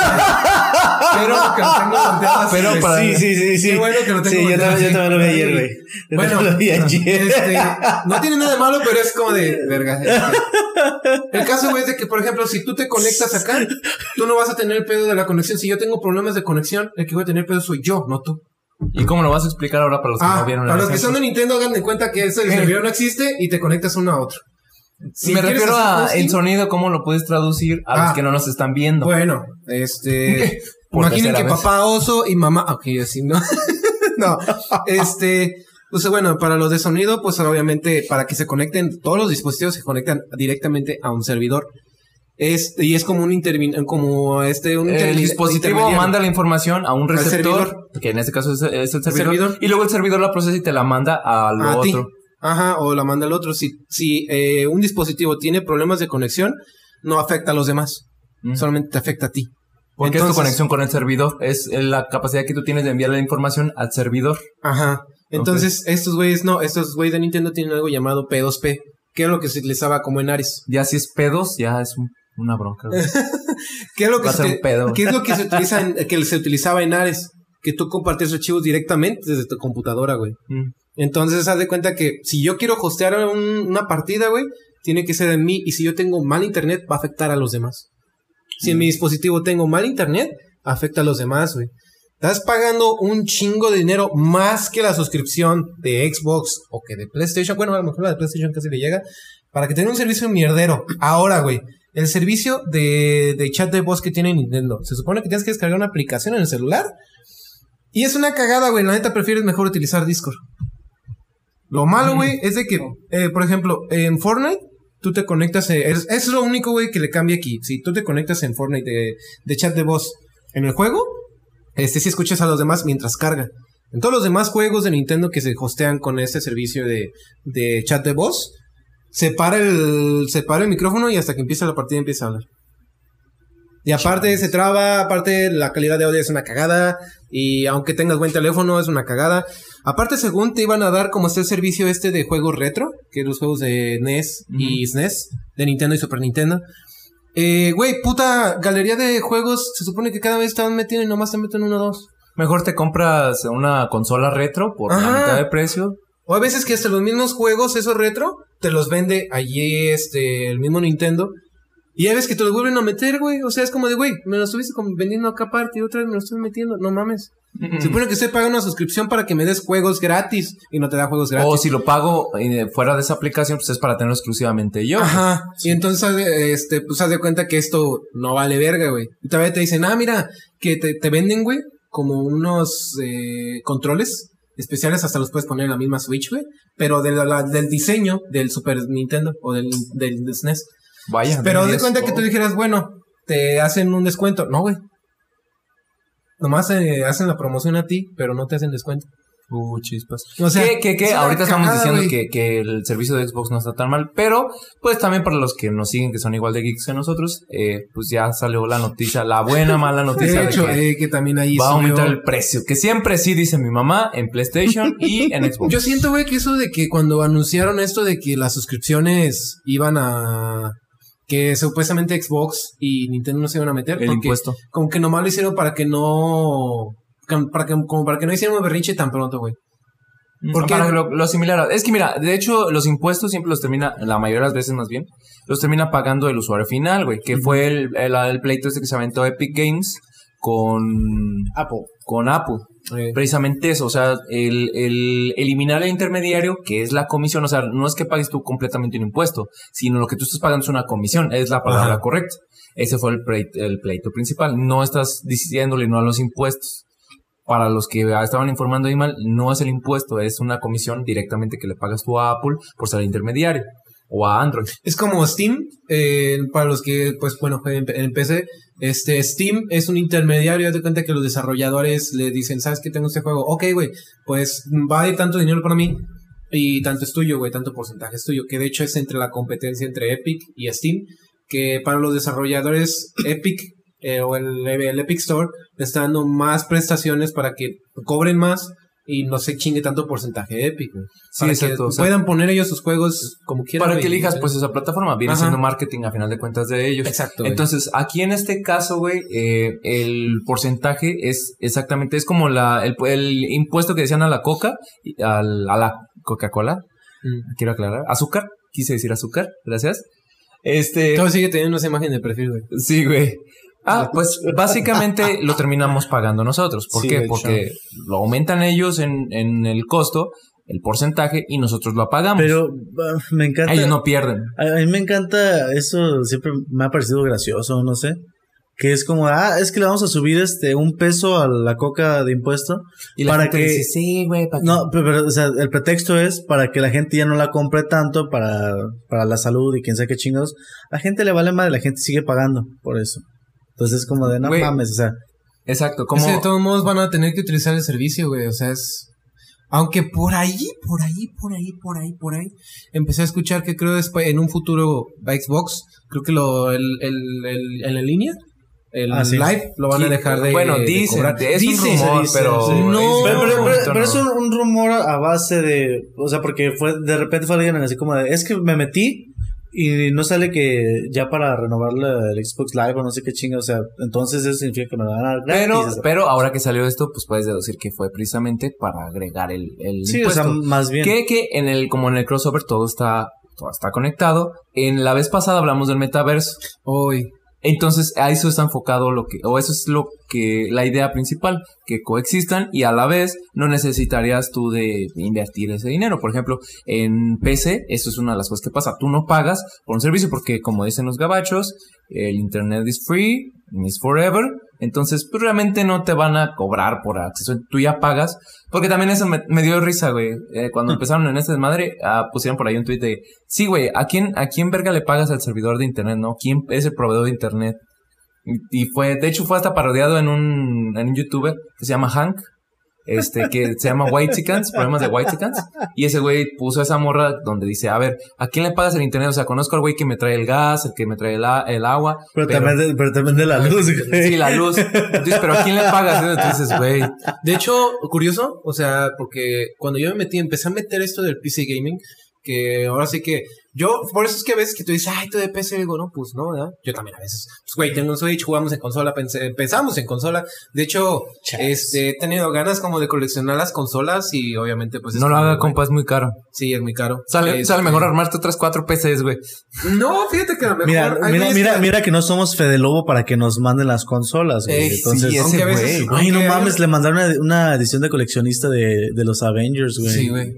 pero que lo tengo volteado así. Pero güey. para- Sí, sí, sí, sí. Qué bueno que lo tengo Sí, yo volteado yo así. también lo vi ayer, güey. Yo Bueno, lo vi ayer. este, no tiene nada de malo, pero es como de verga. este. El caso, güey, es de que, por ejemplo, si tú te conectas acá, tú no vas a tener el pedo de la conexión. Si yo tengo problemas de conexión, el que voy a tener pedo soy yo, no tú. ¿Y cómo lo vas a explicar ahora para los que Ah, no vieron para el los que son de Nintendo, hagan de cuenta que ese servidor no existe y te conectas uno a otro. Si Me refiero a en sonido, ¿cómo lo puedes traducir a los Ah. que no nos están viendo? Bueno, este. Imaginen que vez. papá oso y mamá. Ok, así no. no. Este. Pues bueno, para los de sonido, pues obviamente para que se conecten, todos los dispositivos se conectan directamente a un servidor. Es, y es como un como este, un el dispositivo manda la información a un Al receptor, que en este caso es, es el, servidor, servidor. y luego el servidor la procesa y te la manda a lo a ti. Ajá, o la manda al otro. Si, si eh, un dispositivo tiene problemas de conexión, no afecta a los demás. Mm. Solamente te afecta a ti. Porque es tu Entonces- conexión con el servidor, es la capacidad que tú tienes de enviar la información al servidor. Ajá. Entonces, estos güeyes no, estos güeyes de Nintendo tienen algo llamado P2P, que es lo que se utilizaba como en Ares. Ya si es pedos, ya es un- una bronca. ¿Qué es lo que, se. ¿qué es lo que se utiliza en- que se utilizaba en Ares? Que tú compartías archivos directamente desde tu computadora, güey. Mm. Entonces, haz de cuenta que si yo quiero hostear un- una partida, güey, tiene que ser en mí. Y si yo tengo mal internet, va a afectar a los demás. Si en mi dispositivo tengo mal internet, afecta a los demás, güey. Estás pagando un chingo de dinero más que la suscripción de Xbox o que de PlayStation. Bueno, a lo mejor la de PlayStation casi le llega. Para que tenga un servicio mierdero. Ahora, güey. El servicio de, de chat de voz que tiene Nintendo. Se supone que tienes que descargar una aplicación en el celular. Y es una cagada, güey. La neta prefieres mejor utilizar Discord. Lo malo, güey, es de que, eh, por ejemplo, en Fortnite, tú te conectas, eh, es, es lo único, güey, que le cambia aquí. Si tú te conectas en Fortnite de, de chat de voz en el juego, este sí escuchas a los demás mientras carga. En todos los demás juegos de Nintendo que se hostean con este servicio de, de chat de voz, se para el, se para el micrófono y hasta que empieza la partida empieza a hablar. Y aparte se traba, aparte la calidad de audio es una cagada, y aunque tengas buen teléfono es una cagada. Aparte según te iban a dar como está el servicio este de juegos retro, que es los juegos de NES y SNES, de Nintendo y Super Nintendo. Eh, güey, puta galería de juegos, se supone que cada vez están metiendo y nomás te meten uno o dos. Mejor te compras una consola retro por la mitad de precio. O a veces que hasta los mismos juegos, esos retro, te los vende allí este, el mismo Nintendo. Y ya ves que te los vuelven a meter, güey. O sea, es como de, güey, me lo estuviste vendiendo acá aparte y otra vez me lo estoy metiendo. No mames. Se supone que estoy pagando una suscripción para que me des juegos gratis y no te da juegos gratis. O si lo pago eh, fuera de esa aplicación, pues es para tenerlo exclusivamente yo. Ajá. Y entonces, este, pues haz de cuenta que esto no vale verga, güey. Y todavía te dicen, ah, mira, que te, te venden, güey, como unos eh, controles especiales, hasta los puedes poner en la misma Switch, güey. Pero de la- del diseño del Super Nintendo o del, del, del SNES. Vaya. Pero de cuenta que tú dijeras, bueno, te hacen un descuento. No, güey. Nomás eh, hacen la promoción a ti, pero no te hacen descuento. Uh, chispas. O sea, que, que, que es una ahorita estamos cagada, diciendo que, que el servicio de Xbox no está tan mal, pero pues también para los que nos siguen, que son igual de geeks que nosotros, eh, pues ya salió la noticia, la buena, mala noticia De de, hecho, que eh, que también ahí va a aumentar el precio, que siempre sí dice mi mamá en PlayStation y en Xbox. Yo siento, güey, que eso de que cuando anunciaron esto de que las suscripciones iban a... Que supuestamente Xbox y Nintendo no se iban a meter. el porque impuesto. Como que nomás lo hicieron para que no... Para que, como para que no hicieran un berrinche tan pronto, güey. ¿Por qué? Para que lo, lo similar. Es que mira, de hecho, los impuestos siempre los termina, la mayoría de las veces más bien, los termina pagando el usuario final, güey, que fue el, el, el pleito este que se aventó Epic Games con, Apple. Con Apple. Precisamente eso, o sea, el, el eliminar el intermediario, que es la comisión, o sea, no es que pagues tú completamente un impuesto, sino lo que tú estás pagando es una comisión, es la palabra Ajá. correcta. Ese fue el pleito, el pleito principal. No estás diciéndole no a los impuestos. Para los que estaban informando ahí mal, no es el impuesto, es una comisión directamente que le pagas tú a Apple por ser el intermediario o a Android. Es como Steam, eh, para los que, pues bueno, jueguen en, PC. Este, Steam es un intermediario. Haz de cuenta que los desarrolladores le dicen, ¿sabes qué tengo este juego? Ok, güey, pues va a ir tanto dinero para mí y tanto es tuyo, güey, tanto porcentaje es tuyo. Que de hecho es entre la competencia entre Epic y Steam. Que para los desarrolladores, Epic eh, o el, el Epic Store le está dando más prestaciones para que cobren más y no se chingue tanto porcentaje de Epic, güey. Sí, para exacto, que o sea, puedan poner ellos sus juegos como quieran. Para güey. que elijas pues esa plataforma, viene Ajá. siendo marketing a final de cuentas de ellos. Exacto. Entonces, aquí en este caso, güey, eh, el porcentaje es exactamente, es como la, el, el impuesto que decían a la coca, a la Coca-Cola, Mm. quiero aclarar, azúcar, quise decir azúcar, gracias. Este, Todo sigue teniendo esa imagen de perfil, güey. sí, güey. Ah, pues básicamente lo terminamos pagando nosotros. ¿Por Sí, qué? Porque lo aumentan ellos en, en el costo, el porcentaje, y nosotros lo pagamos. Pero ah, me encanta. ellos no pierden. A, a mí me encanta eso, siempre me ha parecido gracioso, no sé. Que es como, ah, es que le vamos a subir este un peso a la coca de impuesto. Y la para gente que. dice, sí, güey, ¿para qué?". no, pero, pero, o sea, el pretexto es para que la gente ya no la compre tanto para, para la salud y quién sabe qué chingados. La gente le vale madre, la gente sigue pagando por eso. Entonces es como de, no Güey. mames, o sea, Exacto, Es como... que de todos modos van a tener que utilizar el servicio, güey. O sea, es. Aunque por ahí, por ahí, por ahí, por ahí, por ahí. Empecé a escuchar que creo después, en un futuro Xbox, creo que lo, el, el, el- en la línea, el Ah, sí. live, lo van a dejar de. bueno, de dicen, cobrar. es un Dicen, rumor, dicen, pero- sí. No, no, Pero, pero- pero- no. pero es un, un rumor a base de, o sea, porque fue, de repente fue alguien así como de, es que me metí y no sale que ya para renovar la- el Xbox Live o no sé qué chinga, o sea, entonces eso significa que me lo van a dar gratis. Pero, o sea. pero ahora que salió esto, pues puedes deducir que fue precisamente para agregar el, el sí, o sea, más bien. que, que en el, como en el crossover todo está, todo está conectado. En la vez pasada hablamos del metaverso. Hoy. Entonces, a eso está enfocado lo que, o eso es lo que, la idea principal, que coexistan y a la vez no necesitarías tú de invertir ese dinero. Por ejemplo, en PC, eso es una de las cosas que pasa. Tú no pagas por un servicio porque, como dicen los gabachos, el internet is free, is forever. Entonces, pues realmente no te van a cobrar por acceso. Tú ya pagas. Porque también eso me, me dio risa, güey. Eh, cuando empezaron en este desmadre, ah, pusieron por ahí un tweet de, sí, güey, ¿a quién, ¿a quién verga le pagas al servidor de internet, no? ¿Quién es el proveedor de internet? Y, y fue, de hecho, fue hasta parodiado en un, en un youtuber que se llama Hank. Este, que se llama White Chickens, problemas de White Chickens. Y ese güey puso esa morra donde dice, a ver, ¿a quién le pagas el internet? O sea, conozco al güey que me trae el gas, el que me trae el, el agua. pero, también de, pero también de la luz, güey. Sí, la luz. Entonces, pero ¿a quién le pagas? Entonces güey, De hecho, curioso, o sea, porque cuando yo me metí, empecé a meter esto del PC Gaming, que ahora sí que yo, por eso es que a veces que tú dices, ay, tú de PC, digo, no, pues no, ¿verdad? Yo también a veces, pues güey, tengo un Switch, jugamos en consola, pensé- pensamos en consola. De hecho, Chas. este, he tenido ganas como de coleccionar las consolas y obviamente pues... es no lo haga, compa, es muy caro. Sí, es muy caro. Sale, Este, sale mejor armarte otras cuatro PCs, güey. No, fíjate que a lo mejor... Mira, mira, mira, que- mira que no somos Fede Lobo para que nos manden las consolas, güey. Entonces, sí, ese aunque a veces... güey. Ay, no mames, le mandaron una, una edición de coleccionista de, de los Avengers, güey. Sí, güey.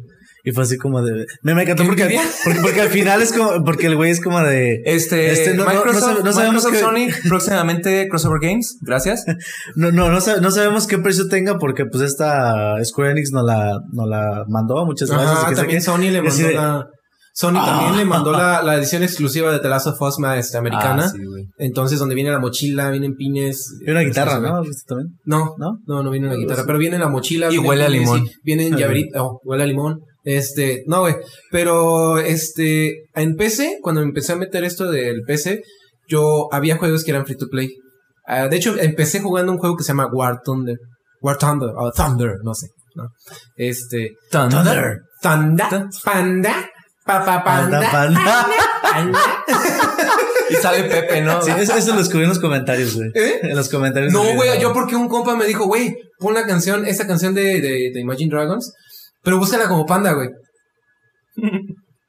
Y fue así como de. Me, me encantó ¿Qué porque, porque, porque al final es como. Porque el güey es como de. Este, Este, no- no- no no sabemos Microsoft que- Sony, próximamente Crossover Games, gracias. No, no, no, sab- no sabemos qué precio tenga porque pues esta Square Enix nos la, nos la mandó. Muchas gracias. Ajá, que también. Sony le mandó la... Sony Ah. también le mandó la, la edición exclusiva de The Last of Us este, americana. Ah, sí, güey. Entonces, donde viene la mochila, vienen pines. Y una guitarra, Este, ¿no? ¿Viste también? No, ¿No? no, no viene una guitarra, pero viene la mochila. Y huele a limón. Vienen llaveritos, oh, huele a limón. Este, no, güey. Pero, este, en PC, cuando empecé a meter esto del PC, yo había juegos que eran free to play. Ah, de hecho, empecé jugando un juego que se llama War Thunder. War Thunder, o Thunder, no sé. ¿no? Este, Thunder. Thunder, Panda, Papa Panda, Panda, panda. Panda. Y sale Pepe, ¿no? Sí, eso, eso lo escribí en los comentarios, güey. ¿Eh? En los comentarios. No, güey, yo porque un compa me dijo, güey, pon la canción, esta canción de, de, de Imagine Dragons, pero búscala como Panda, güey.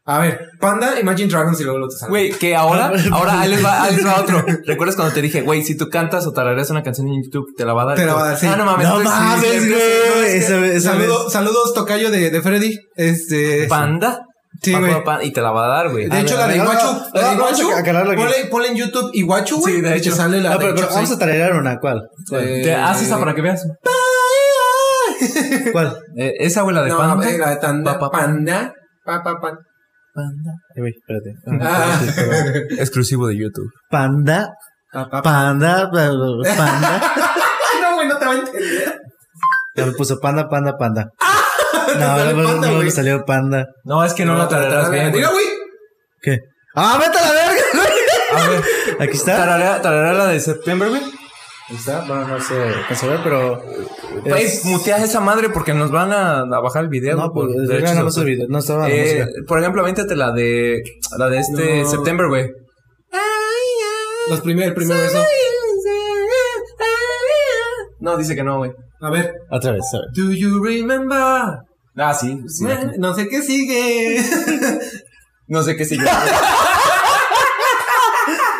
A ver, Panda, Imagine Dragons y luego lo te sale. Güey, que ahora, ahora ahí les va, ahí les va otro. ¿Recuerdas cuando te dije, güey, si tú cantas o tarareas una canción en YouTube, te la va a dar? Te la va a dar, sí. Ah, no mames. No mames, güey. Saludo- saludos, tocayo de, de Freddy. Este. Panda. Sí, güey. y te la va a dar, güey. De A hecho, la de Iguachu, la de Iguachu, ponle, ponle en YouTube Iguachu, güey. Sí, de hecho. sale la No, de pero vamos a tararear una. ¿Cuál? Eh, haz esa para que veas. ¿Cuál? Eh, esa, güey, la de No, Panda. eh, la de Tanda, Pa, pa, pa. Panda, pa, pa, pa. Panda. Espérate. Ah. Exclusivo de YouTube. Panda, Pa, pa, pa. panda, panda. No, güey, no te va a entender. Ya me puso panda, panda, panda. No, sale no, no, panda, no me salió panda. No, es que no, la tarareas bien. güey. Diga, güey. ¿Qué? ¡Ah, vete a la verga, güey! A ver, Aquí está. tararea, tararea la de September, güey. Ahí está. Bueno, no se alcanza a ver, pero. Güey, es- muteas esa madre porque nos van a, a bajar el video. No, pues por era derechos más el video. No estaba Eh, por ejemplo, avéntate la de la de este No. September, güey. Los primer, el primer verso. No, dice que no, güey. A ver. Otra vez, a ver. Do you remember? Ah, sí, sí. No sé qué sigue. No sé qué sigue.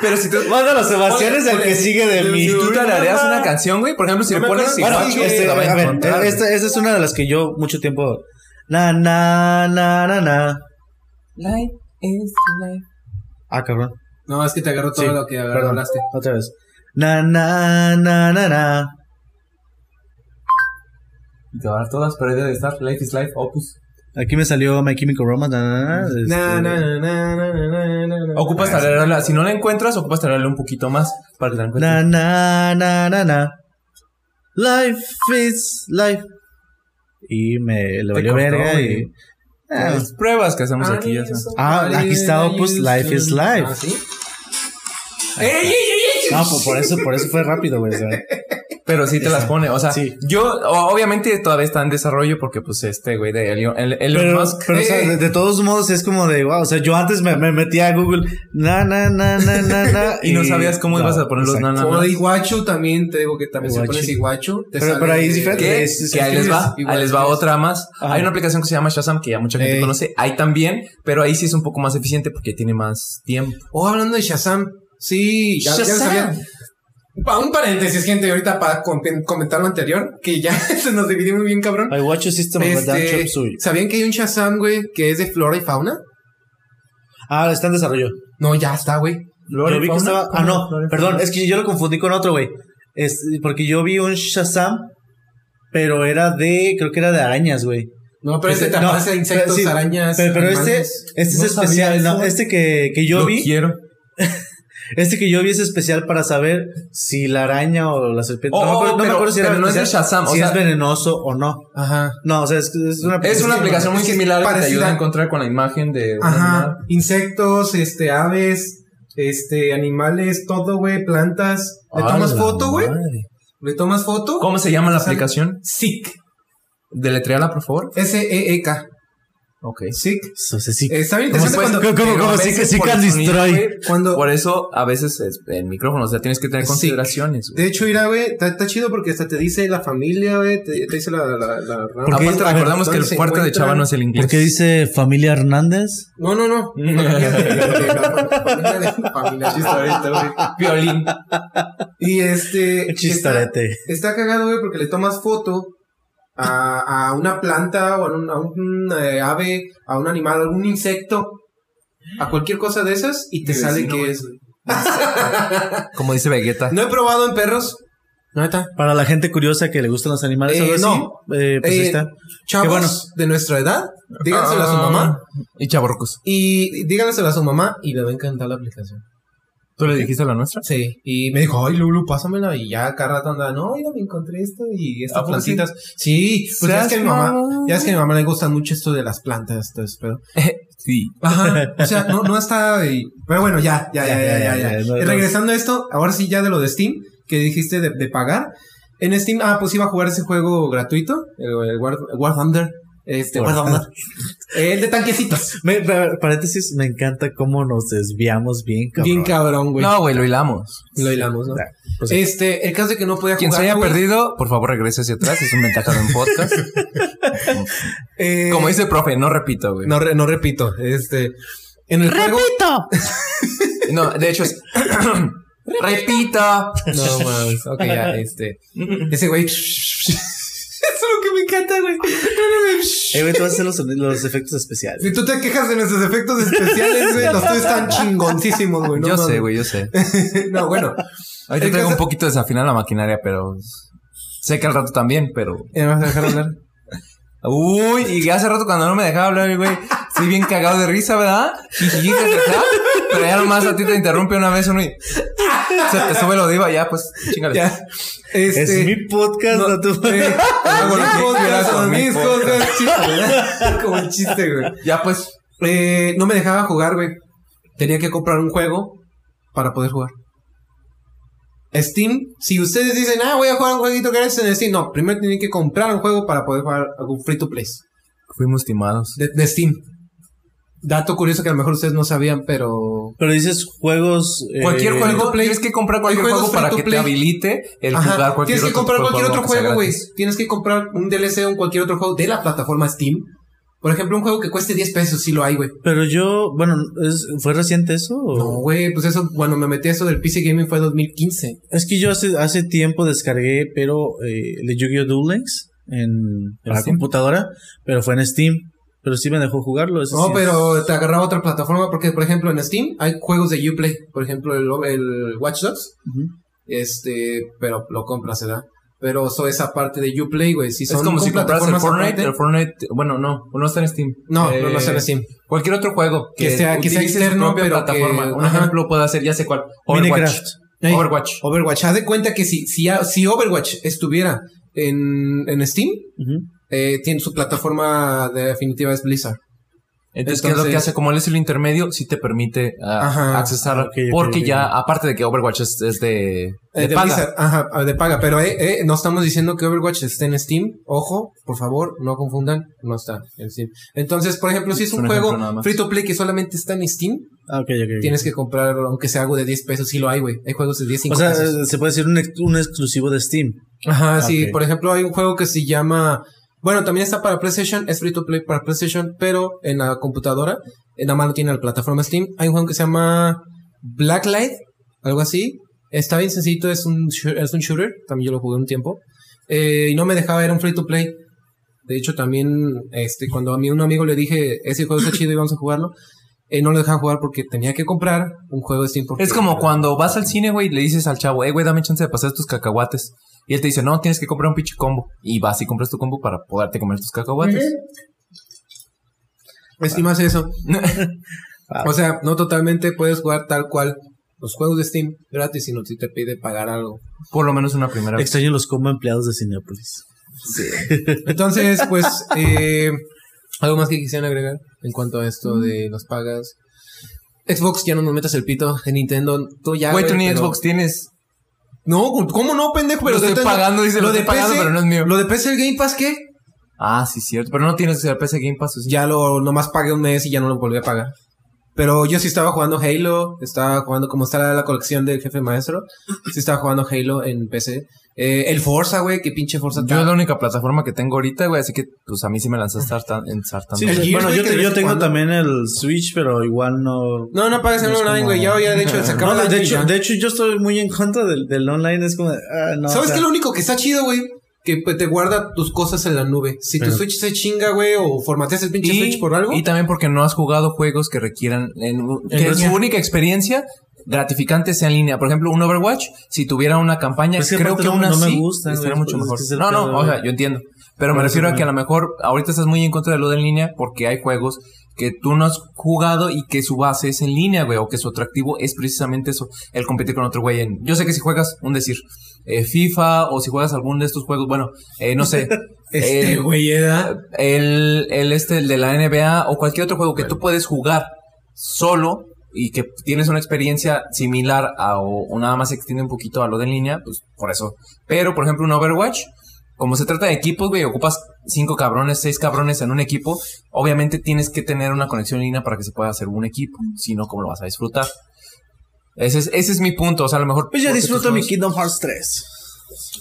Pero si tú, Manda Sebastián del que sigue de mí. si tú tarareas una canción, güey, por ejemplo, si le pones Bueno, Este, a ver, esta, esta es una de las que yo mucho tiempo. Na, na, na, na, na. Life is life. Ah, cabrón. No, es que te agarró todo Sí, lo que agarró, hablaste. Otra vez. Na, na, na, na, na. Te va a dar todas, pero debe de estar Life is life, Opus. Aquí me salió My Chemical Romance. Na, na, na, este, Na, na, na, na, na, na, na, na. Ocupas tararearla. Si no la encuentras, ocupas tararearla un poquito más para que la encuentres. Na, na, na, na, na. Life is life. Y me le valió cortó, verga y. Ah, Las pruebas que hacemos aquí Ah, aquí está Opus, Life is. Life. Ah, ¿sí? no, pues por eso, por eso fue rápido, güey. O. Pero sí te las pone. O sea, Sí. yo o- obviamente todavía está en desarrollo porque pues este güey de Elon, el, Elon Pero, Musk. pero, o sea, eh. de, de todos modos es como de, wow, o sea, yo antes me, me metía a Google, na, na, na, na, na, na, Y no sabías cómo ibas a poner los na, na, Como na. de Iguachu también, te digo que también si Iguachu. pones Iguachu. te Pero- sale- pero ahí es diferente. Es- que ahí les va, igual, ahí les va otra más. Ajá. Hay una aplicación que se llama Shazam que ya mucha gente Ey. conoce. Hay también, pero ahí sí es un poco más eficiente porque tiene más tiempo. Oh, hablando de Shazam. Sí, ya, ya lo Shazam. sabía. Un paréntesis, gente, ahorita para com- comentar lo anterior, que ya se nos dividió muy bien, cabrón. I watch a system of a damn Este. ¿Sabían que hay un Shazam, güey, que es de flora y fauna? Ah, está en desarrollo. No, ya está, güey. Yo vi que estaba, ah, no, perdón, es que yo lo confundí con otro, güey. Es, porque yo vi un Shazam, pero era de, creo que era de arañas, güey. No, pero este te no, aparece insectos, pero sí, arañas. Pero, pero este, este No es especial, no, este que, que yo Lo vi, quiero. este que yo vi es especial para saber si la araña o la serpiente, no, Oh, me acuerdo, no me pero- acuerdo si era no es de Shazam, o si sea- es venenoso o no. Ajá. No, o sea, es, es una Es una aplicación muy similar que te ayuda a encontrar con la imagen de Ajá. Insectos, este, aves, este, animales, todo, güey, plantas. ¿Le ¡A tomas foto, güey? ¿Le tomas foto? ¿Cómo se llama la aplicación? SICK. Deletreala, por favor. S-E-E-K. Ok. Sí, sí. Está bien ¿Cómo interesante se- cuando, cómo- cómo sí- can destroy? cuando, Por eso a veces es el micrófono, o sea, tienes que tener Sí. consideraciones. güey. de hecho, mira, güey, está, está chido porque hasta te dice la familia, güey, te, te dice la, la, la, ¿Por qué? Aparte, recordamos que el ¿dónde se fuerte de? Chava no es el inglés. ¿Por qué dice familia Hernández? No, no, no. Familia. Chistorete, güey. Violín. Y este. está, Chistorete. está cagado, güey, porque le tomas foto a, a una planta o a un, a un, eh, ave, a un animal, a algún insecto, a cualquier cosa de esas y te Mi sale vecino, que es. Como dice Vegeta. No he probado en perros. Neta. Para la gente curiosa que le gustan los animales, Eh, así, no. eh, pues ahí Eh, está. Chavos bueno. de nuestra edad, díganselo a su mamá Y chavorcos. y díganselo a su mamá y le va a encantar la aplicación. ¿Tú le dijiste la nuestra? Sí, y me dijo, ay, Lulu, pásamela. Y ya cada rato andaba, no, mira, me encontré esto y estas plantitas. Sí, pues ya es que a mi mamá, ya es que a mi mamá le gustan mucho esto de las plantas, todo eso, pero. sí. Ajá, o sea, no, no está. pero bueno, ya, ya, ya, ya, ya. ya, regresando a esto, ahora sí ya de lo de Steam, que dijiste de, pagar. En Steam, ah, pues iba a jugar ese juego gratuito, el, el War, War Thunder. Este, Thunder. El de tanquecitos. Me- paréntesis, me encanta cómo nos desviamos bien, cabrón. Bien cabrón, güey. No, güey, lo hilamos. Lo hilamos, ¿no? Pues sí. Este, el caso de que no podía Quien se jugar. haya güey, perdido, por favor regrese hacia atrás. Es un ventaja de un podcast. eh, Como dice el profe, no repito, güey. No, re- no repito. Este. En el juego. No, de hecho es. repito. No mames. Ok, ya, este. Ese güey. Eso es lo que me encanta, güey. Eh, güey, tú vas a hacer los, los efectos especiales. Si tú te quejas de nuestros efectos especiales, güey, los tuyos están chingoncísimos, güey. No, yo mames. sé, güey, yo sé. no, bueno. Ahorita El traigo un poquito desafinada la maquinaria, pero. Sé que al rato también, pero. ¿Me vas a dejar hablar? Uy, y hace rato cuando no me dejaba hablar, güey, sí bien cagado de risa, ¿verdad? Pero ya nomás a ti te interrumpe una vez uno y se te sube lo diva, ya pues, chingale. Ya. Este. es mi podcast, no, eh, que Mis cosas. Chiste, ¿verdad? Como el chiste, güey. Ya pues, Eh, no me dejaba jugar, güey. Tenía que comprar un juego para poder jugar. Steam, si ustedes dicen, ah, voy a jugar un jueguito gratis en Steam, no, primero tienen que comprar un juego para poder jugar algún free to play Fuimos timados. de, de Steam. Dato curioso que a lo mejor ustedes no sabían, pero Pero dices juegos. eh, Cualquier juego, play. tienes que comprar cualquier juego para que te habilite el Ajá, jugar cualquier tienes que otro comprar de cualquier otro juego, güey. Tienes que comprar un DLC o cualquier otro juego de la plataforma Steam. Por ejemplo, un juego que cueste 10 pesos, sí lo hay, güey. Pero yo, bueno, ¿es- ¿fue reciente eso? o- No, güey, pues eso, cuando me metí a eso del PC Gaming fue 2015. Es que yo hace, hace tiempo descargué, pero eh, el de Yu-Gi-Oh! Duel Links en, en la computadora, pero fue en Steam. Pero sí me dejó jugarlo. ese No, sí. pero te agarraba otra plataforma porque, por ejemplo, en Steam hay juegos de Uplay. Por ejemplo, el, el Watch Dogs. Este, pero lo compras, ¿verdad? Pero eso esa parte de Uplay, güey. Si son Es como si compraras el Fortnite, aparte- el Fortnite, bueno, no, no está en Steam. No, Eh, no, no está en Steam. Cualquier otro juego Que sea- que sea utilice su externo, propia pero plataforma. que- Un ajá. ejemplo puede ser, ya sé cuál. Overwatch. Overwatch. Overwatch. Haz de cuenta que si, si, si Overwatch estuviera en, en Steam, Ujú. Eh, tiene su plataforma definitiva es Blizzard. Entonces, ¿qué es lo que hace? Como él es el intermedio, sí te permite ah, Ajá. accesar. Ok, ok, porque ok. ya, aparte de que Overwatch es, es de, Eh, de de paga. Blizzard, ajá, ah, de paga. Pero eh, eh, no estamos diciendo que Overwatch esté en Steam. Ojo, por favor, no confundan. No está en Steam. Entonces, por ejemplo, si es un, un juego free to play que solamente está en Steam, Ah, tienes que comprar, aunque sea algo de 10 pesos. Sí lo hay, güey. Hay juegos de 10, 5 O sea, pesos. eh, se puede decir un, ex- un exclusivo de Steam. Ajá, sí. ok. Por ejemplo, hay un juego que se llama. Bueno, también está para PlayStation, es free to play para PlayStation, pero en la computadora, en la mano tiene la plataforma Steam. Hay un juego que se llama Blacklight, algo así. Está bien sencillo, es un, es un shooter, también yo lo jugué un tiempo. Eh, y no me dejaba, era un free to play. De hecho, también, este, cuando a mí un amigo le dije, ese juego está chido y vamos a jugarlo, eh, no lo dejaba jugar porque tenía que comprar un juego de Steam. Porque, Es como cuando vas al cine, güey, y le dices al chavo, eh, güey, dame chance de pasar tus cacahuates. Y él te dice, no, tienes que comprar un pinche combo. Y vas y compras tu combo para poderte comer tus cacahuates. Hace eso. O sea, no totalmente puedes jugar tal cual los juegos de Steam gratis, sino si te pide pagar algo. Por lo menos una primera vez. Extraño los como empleados de Cinepolis. Entonces, pues, eh, algo más que quisieran agregar en cuanto a esto de las pagas. Xbox, ya no nos metas el pito. En Nintendo, tú ya. Güey, tú ni pero- Xbox tienes. No, ¿cómo no, pendejo? Pero Lo estoy pagando, dice, lo estoy pagando, pero no es mío. Lo de PC el Game Pass, ¿qué? Ah, sí, cierto. Pero no tienes el PC Game Pass. Ya lo, nomás pagué un mes y ya no lo volví a pagar. Pero yo sí estaba jugando Halo, estaba jugando como está la, la colección del jefe maestro, sí estaba jugando Halo en PC. Eh, el Forza, güey, qué pinche Forza. Yo es la única plataforma que tengo ahorita, güey, así que pues a mí sí me lanzaste sartan- ensartando. Sí, sí, bueno, yo, te- de yo tengo cuando- también el Switch, pero igual no. No, no pagues el No online, como- güey. Ya, ya, de hecho, No, de y hecho, ya. de hecho, yo estoy muy en contra del, del online. Es como, de, ah, no. ¿Sabes o sea, qué lo único que está chido, güey? Que pues, te guarda tus cosas en la nube. Si tu Pero- Switch se chinga, güey, o formateas el pinche Switch por algo. y también porque no has jugado juegos que requieran en- que su única experiencia gratificante sea en línea. Por ejemplo, un Overwatch, si tuviera una campaña, Pues creo que no- aún no me así gusta, estaría mucho pues, mejor. es No, no, o sea, yo entiendo. Pero me refiero a que a lo mejor ahorita estás muy en contra de lo de en línea porque hay juegos que tú no has jugado y que su base es en línea, güey, o que su atractivo es precisamente eso, el competir con otro güey en... Yo sé que si juegas, un decir, eh, FIFA o si juegas algún de estos juegos, bueno, eh, no sé, Este, el- güey, era. el, el este, el de la NBA o cualquier otro juego que tú puedes jugar solo y que tienes una experiencia similar a o, o nada más se extiende un poquito a lo de en línea, pues por eso. Pero, por ejemplo, un Overwatch, como se trata de equipos, güey, ocupas cinco cabrones, seis cabrones en un equipo, obviamente tienes que tener una conexión en línea para que se pueda hacer un equipo, si no, ¿cómo lo vas a disfrutar? Ese es, ese es mi punto, o sea, a lo mejor... Pues porque disfruto mi Kingdom Hearts 3.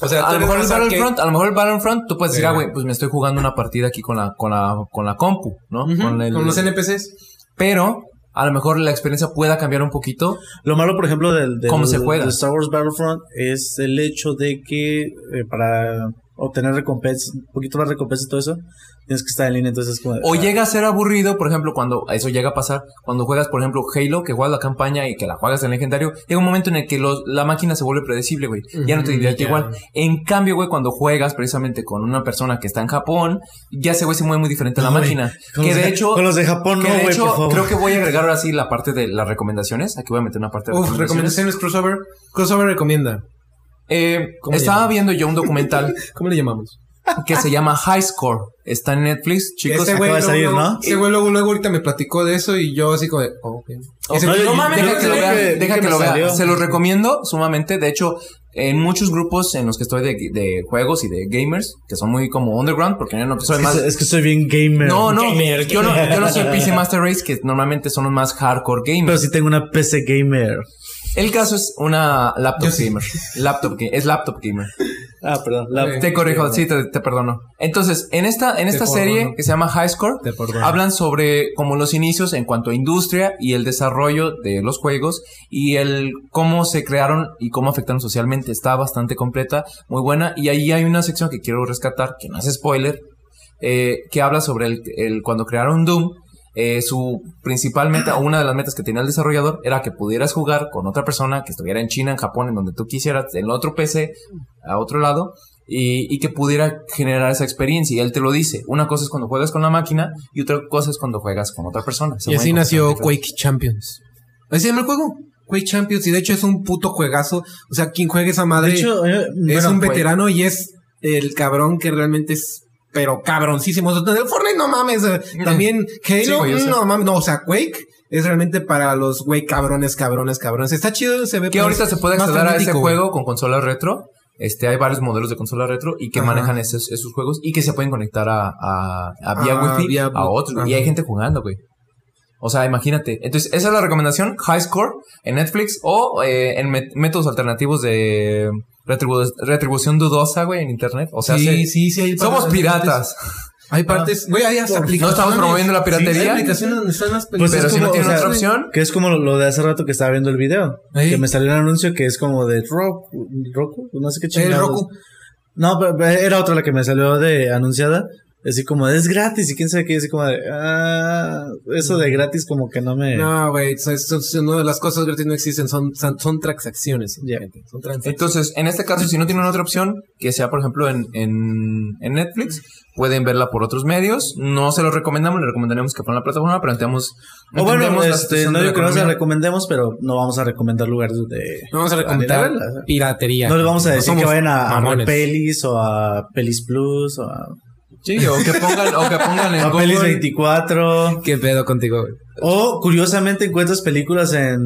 O sea, a lo mejor el. Battlefront, a lo mejor el Battlefront, tú puedes decir, ah, güey, pues me estoy jugando una partida aquí con la, con la, con la compu, ¿no? Ujú, con, el- con los NPCs. Pero a lo mejor la experiencia pueda cambiar un poquito. Lo malo, por ejemplo, del, del- ¿Cómo se juega? de Star Wars Battlefront es el hecho de que eh, para obtener recompensas, un poquito más recompensa y todo eso, tienes que estar en línea. Entonces, como. O ah, llega a ser aburrido, por ejemplo, cuando eso llega a pasar, cuando juegas, por ejemplo, Halo, que juegas la campaña y que la juegas en legendario, llega un momento en el que los- la máquina se vuelve predecible, güey. Ya no te divierte ya. igual. En cambio, güey, cuando juegas precisamente con una persona que está en Japón, ya ese güey se mueve muy diferente a la máquina. con Que los de de- hecho, Con los de Japón, que no, de güey, hecho, por favor. creo que voy a agregar ahora sí la parte de las recomendaciones. Aquí voy a meter una parte de Uf, recomendaciones crossover. Crossover recomienda. Eh, ¿Cómo le estaba viendo yo un documental ¿Cómo le llamamos? que se llama High Score. Está en Netflix, chicos. Ese güey acaba de luego, salir, luego- ¿no? Ese güey luego, luego ahorita me platicó de eso y yo así como de, oh, ok. Ese no, mames, Deja que lo vea, que- vi deja que que me lo vea. salió. Se los recomiendo sumamente. De hecho, en muchos grupos en los que estoy de, de juegos y de gamers, que son muy como underground, porque yo no soy Es más... es que soy bien gamer. No, no, Gamer, yo no, yo no soy PC Master Race, que normalmente son los más hardcore Pero gamers. sí tengo una PC gamer. El caso es una laptop Yo sí. gamer. Laptop es laptop gamer. Ah, perdón. la- Te corrijo, sí, te, te perdono. Entonces, en esta, en esta serie perdono. que se llama High Score, hablan sobre como los inicios en cuanto a industria y el desarrollo de los juegos y el cómo se crearon y cómo afectaron socialmente. Está bastante completa, muy buena. Y ahí hay una sección que quiero rescatar, que no es spoiler, eh, que habla sobre el, el cuando crearon Doom. Eh, su principal meta o una de las metas que tenía el desarrollador era que pudieras jugar con otra persona que estuviera en China, en Japón, en donde tú quisieras, en otro PC, a otro lado, y, y que pudiera generar esa experiencia. Y él te lo dice. Una cosa es cuando juegas con la máquina y otra cosa es cuando juegas con otra persona. Se Y así nació Quake Champions. Así se llama el juego. Quake Champions. Y de hecho es un puto juegazo. O sea, quien juegue esa madre De hecho, eh, es bueno, un Quake. veterano y es el cabrón que realmente es. Pero cabroncísimo. O sea, Fortnite no mames. eh, También Sí, Halo, güey, no mames. No, o sea, Quake es realmente para los güey cabrones, cabrones, cabrones. Está chido, se ve. Que pues, ahorita se puede acceder a ese juego con consolas retro. Este, hay varios modelos de consola retro y que Ajá. manejan esos, esos juegos y que se pueden conectar a, a, a vía Ah, wifi vía a otros. Y hay gente jugando, güey. O sea, imagínate. Entonces, esa es la recomendación. High Score en Netflix o eh, en métodos alternativos de retribu- retribución dudosa, güey, en internet. O sea, Sí, se- sí, sí. hay somos piratas. Hay partes. Güey, hay hasta aplicaciones. No estamos promoviendo la Hay piratería. aplicaciones donde están las Pues pero es si no tienen o sea, otra opción. Que es como lo, de hace rato que estaba viendo el video. Que me salió un anuncio que es como de Roku. Roku no sé qué El chingados. Roku. No, pero, pero era otra la que me salió de anunciada. Así como es gratis y quién sabe qué. Así como de. Ah, eso de gratis como que no me. No, güey, son- son- son- no, las cosas gratis no existen, son, son, son transacciones. Son transacciones. Entonces, en este caso, si no tienen otra opción, que sea, por ejemplo, en, en, en Netflix, pueden verla por otros medios. No se lo recomendamos, le recomendaremos que pongan la plataforma, pero entendemos. o bueno, este, no digo que no se recomendemos, pero no vamos a recomendar lugares de. No vamos a recomendar ¿eh? piratería. No les vamos a decir que vayan a, a. Pelis o a Pelis Plus o a, Sí, o que pongan, o que pongan en a Pelis Google. 24. ¿Qué pedo contigo, güey? O curiosamente encuentras películas en,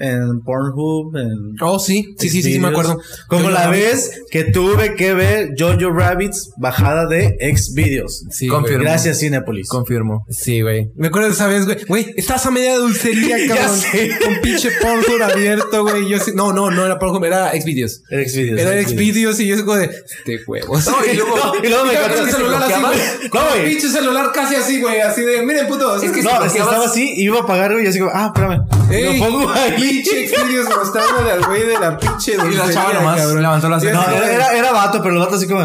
en Pornhub, en Oh, sí, sí, sí, sí, sí, me acuerdo. Como Yo la vez que tuve que ver Jojo Rabbits bajada de Xvideos. Sí, Confirmo. güey. Gracias Cinepolis. Confirmo. Sí, güey. Me acuerdo de esa vez, güey. Güey, estás a media dulcería, Ya cabrón. sé. Con pinche Pornhub abierto, güey. Yo sí- No, no, no era Pornhub, era Xvideos. Xvideos. Era Xvideos y yo es como de... De huevos. No, y luego- y luego me Y con el celular así, güey. No, güey. pinche celular casi así, güey. Así de, miren, putos. Es que No, es que estaba así, iba a pagar y yo así como, ah, espérame. Ey, lo pongo ahí. Pinche Xvideos mostrándole al güey de la pinche Y la chava nomás cabrón. levantó la Sí, ceja. No, era, era, era vato, pero el vato así como.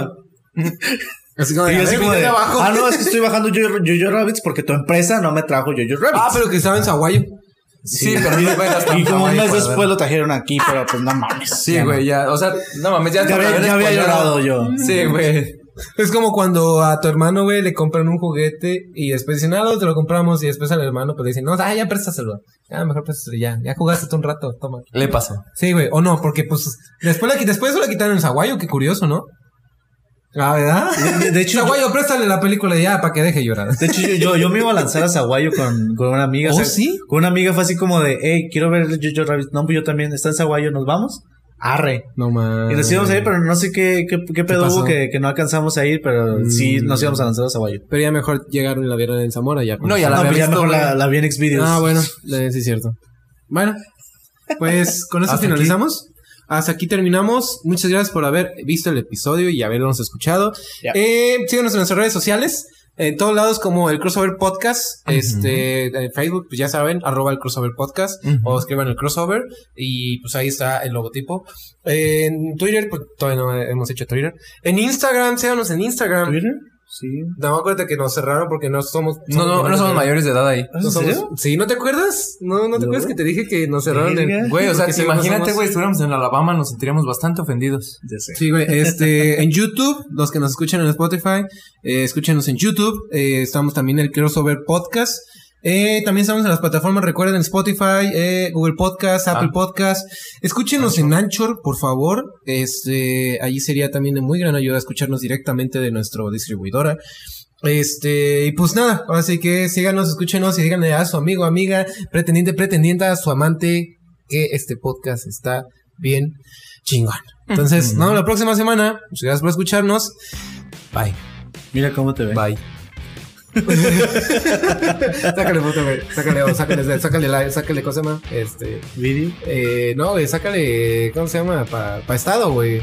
Así como Y yo así como de, de abajo. ah, no, es que estoy bajando Jojo Jojo Rabbits porque tu empresa no me trajo Jojo Rabbits. Ah, pero que estaba en Zaguayo. Sí, pero me hasta Y como un mes después lo trajeron aquí, pero pues no mames. Sí, güey, ya. O sea, no mames, ya, Ya había, ya había llorado yo. Sí, güey. Es como cuando a tu hermano, güey, le compran un juguete y después dicen, ah, no, te lo compramos. Y después al hermano, pues le dicen, no, ah, ya préstaselo. Ya, mejor préstaselo ya. Ya jugaste tú un rato, toma. Le pasó. Sí, güey. O no, porque pues después, le, después eso le quitaron el Zaguayo, qué curioso, ¿no? Ah, ¿verdad? De, de hecho, Zaguayo, préstale la película ya para que deje llorar. De hecho, yo, yo, yo me iba a lanzar a Zaguayo con, con una amiga. ¿Oh, sí? Con una amiga fue así como de, hey, quiero ver Jojo Rabbit. No, pues yo también. Está en Zaguayo, ¿nos vamos? Arre. No mames. Y nos íbamos a ir, pero no sé qué, qué, qué pedo hubo que, que no alcanzamos a ir, pero sí Mm. nos íbamos a lanzar a Zaguayo. Pero ya mejor llegaron y la vieron en Zamora ya. No, ya la no, había ya mejor la, la vi en Xvideos. Ah, bueno, eh, sí es cierto. Bueno, pues con eso finalizamos. Hasta aquí terminamos. Muchas gracias por haber visto el episodio y habernos escuchado. Ya. Eh, síganos en nuestras redes sociales. En todos lados como el Crossover Podcast. Este, en Facebook, pues ya saben, arroba el Crossover Podcast. O escriban el Crossover. Y pues ahí está el logotipo. En Twitter, pues todavía no hemos hecho Twitter. En Instagram, síganos en Instagram. ¿Twitter? Sí. No, acuérdate que nos cerraron porque no somos... No, no, no somos mayores de edad ahí. ¿En No somos- serio? Sí, ¿no te acuerdas? No, ¿no te No. acuerdas que te dije que nos cerraron en... Güey, o sea, imagínate, somos- güey, estuviéramos en Alabama, nos sentiríamos bastante ofendidos. Ya sé. Sí, güey, este, en YouTube, los que nos escuchan en Spotify, eh, escúchenos en YouTube, eh, estamos también en el Crossover Podcast, eh, también estamos en las plataformas, recuerden Spotify, eh, Google Podcast, Apple Ah. Podcast, escúchenos en Anchor, por favor, este, allí sería también de muy gran ayuda escucharnos directamente de nuestro distribuidora. Este, y pues nada, ahora sí que síganos, escúchenos y díganle a su amigo, amiga, pretendiente, pretendienta, a su amante, que este podcast está bien chingón. Entonces, no, la próxima semana, muchas gracias por escucharnos. Bye. Mira cómo te ve. Bye. sácale foto, güey. Sácale, sácale, sácale, la- sácale, ¿cómo se llama? Este, Video. eh, no, güey, sácale, ¿cómo se llama? Para estado, güey.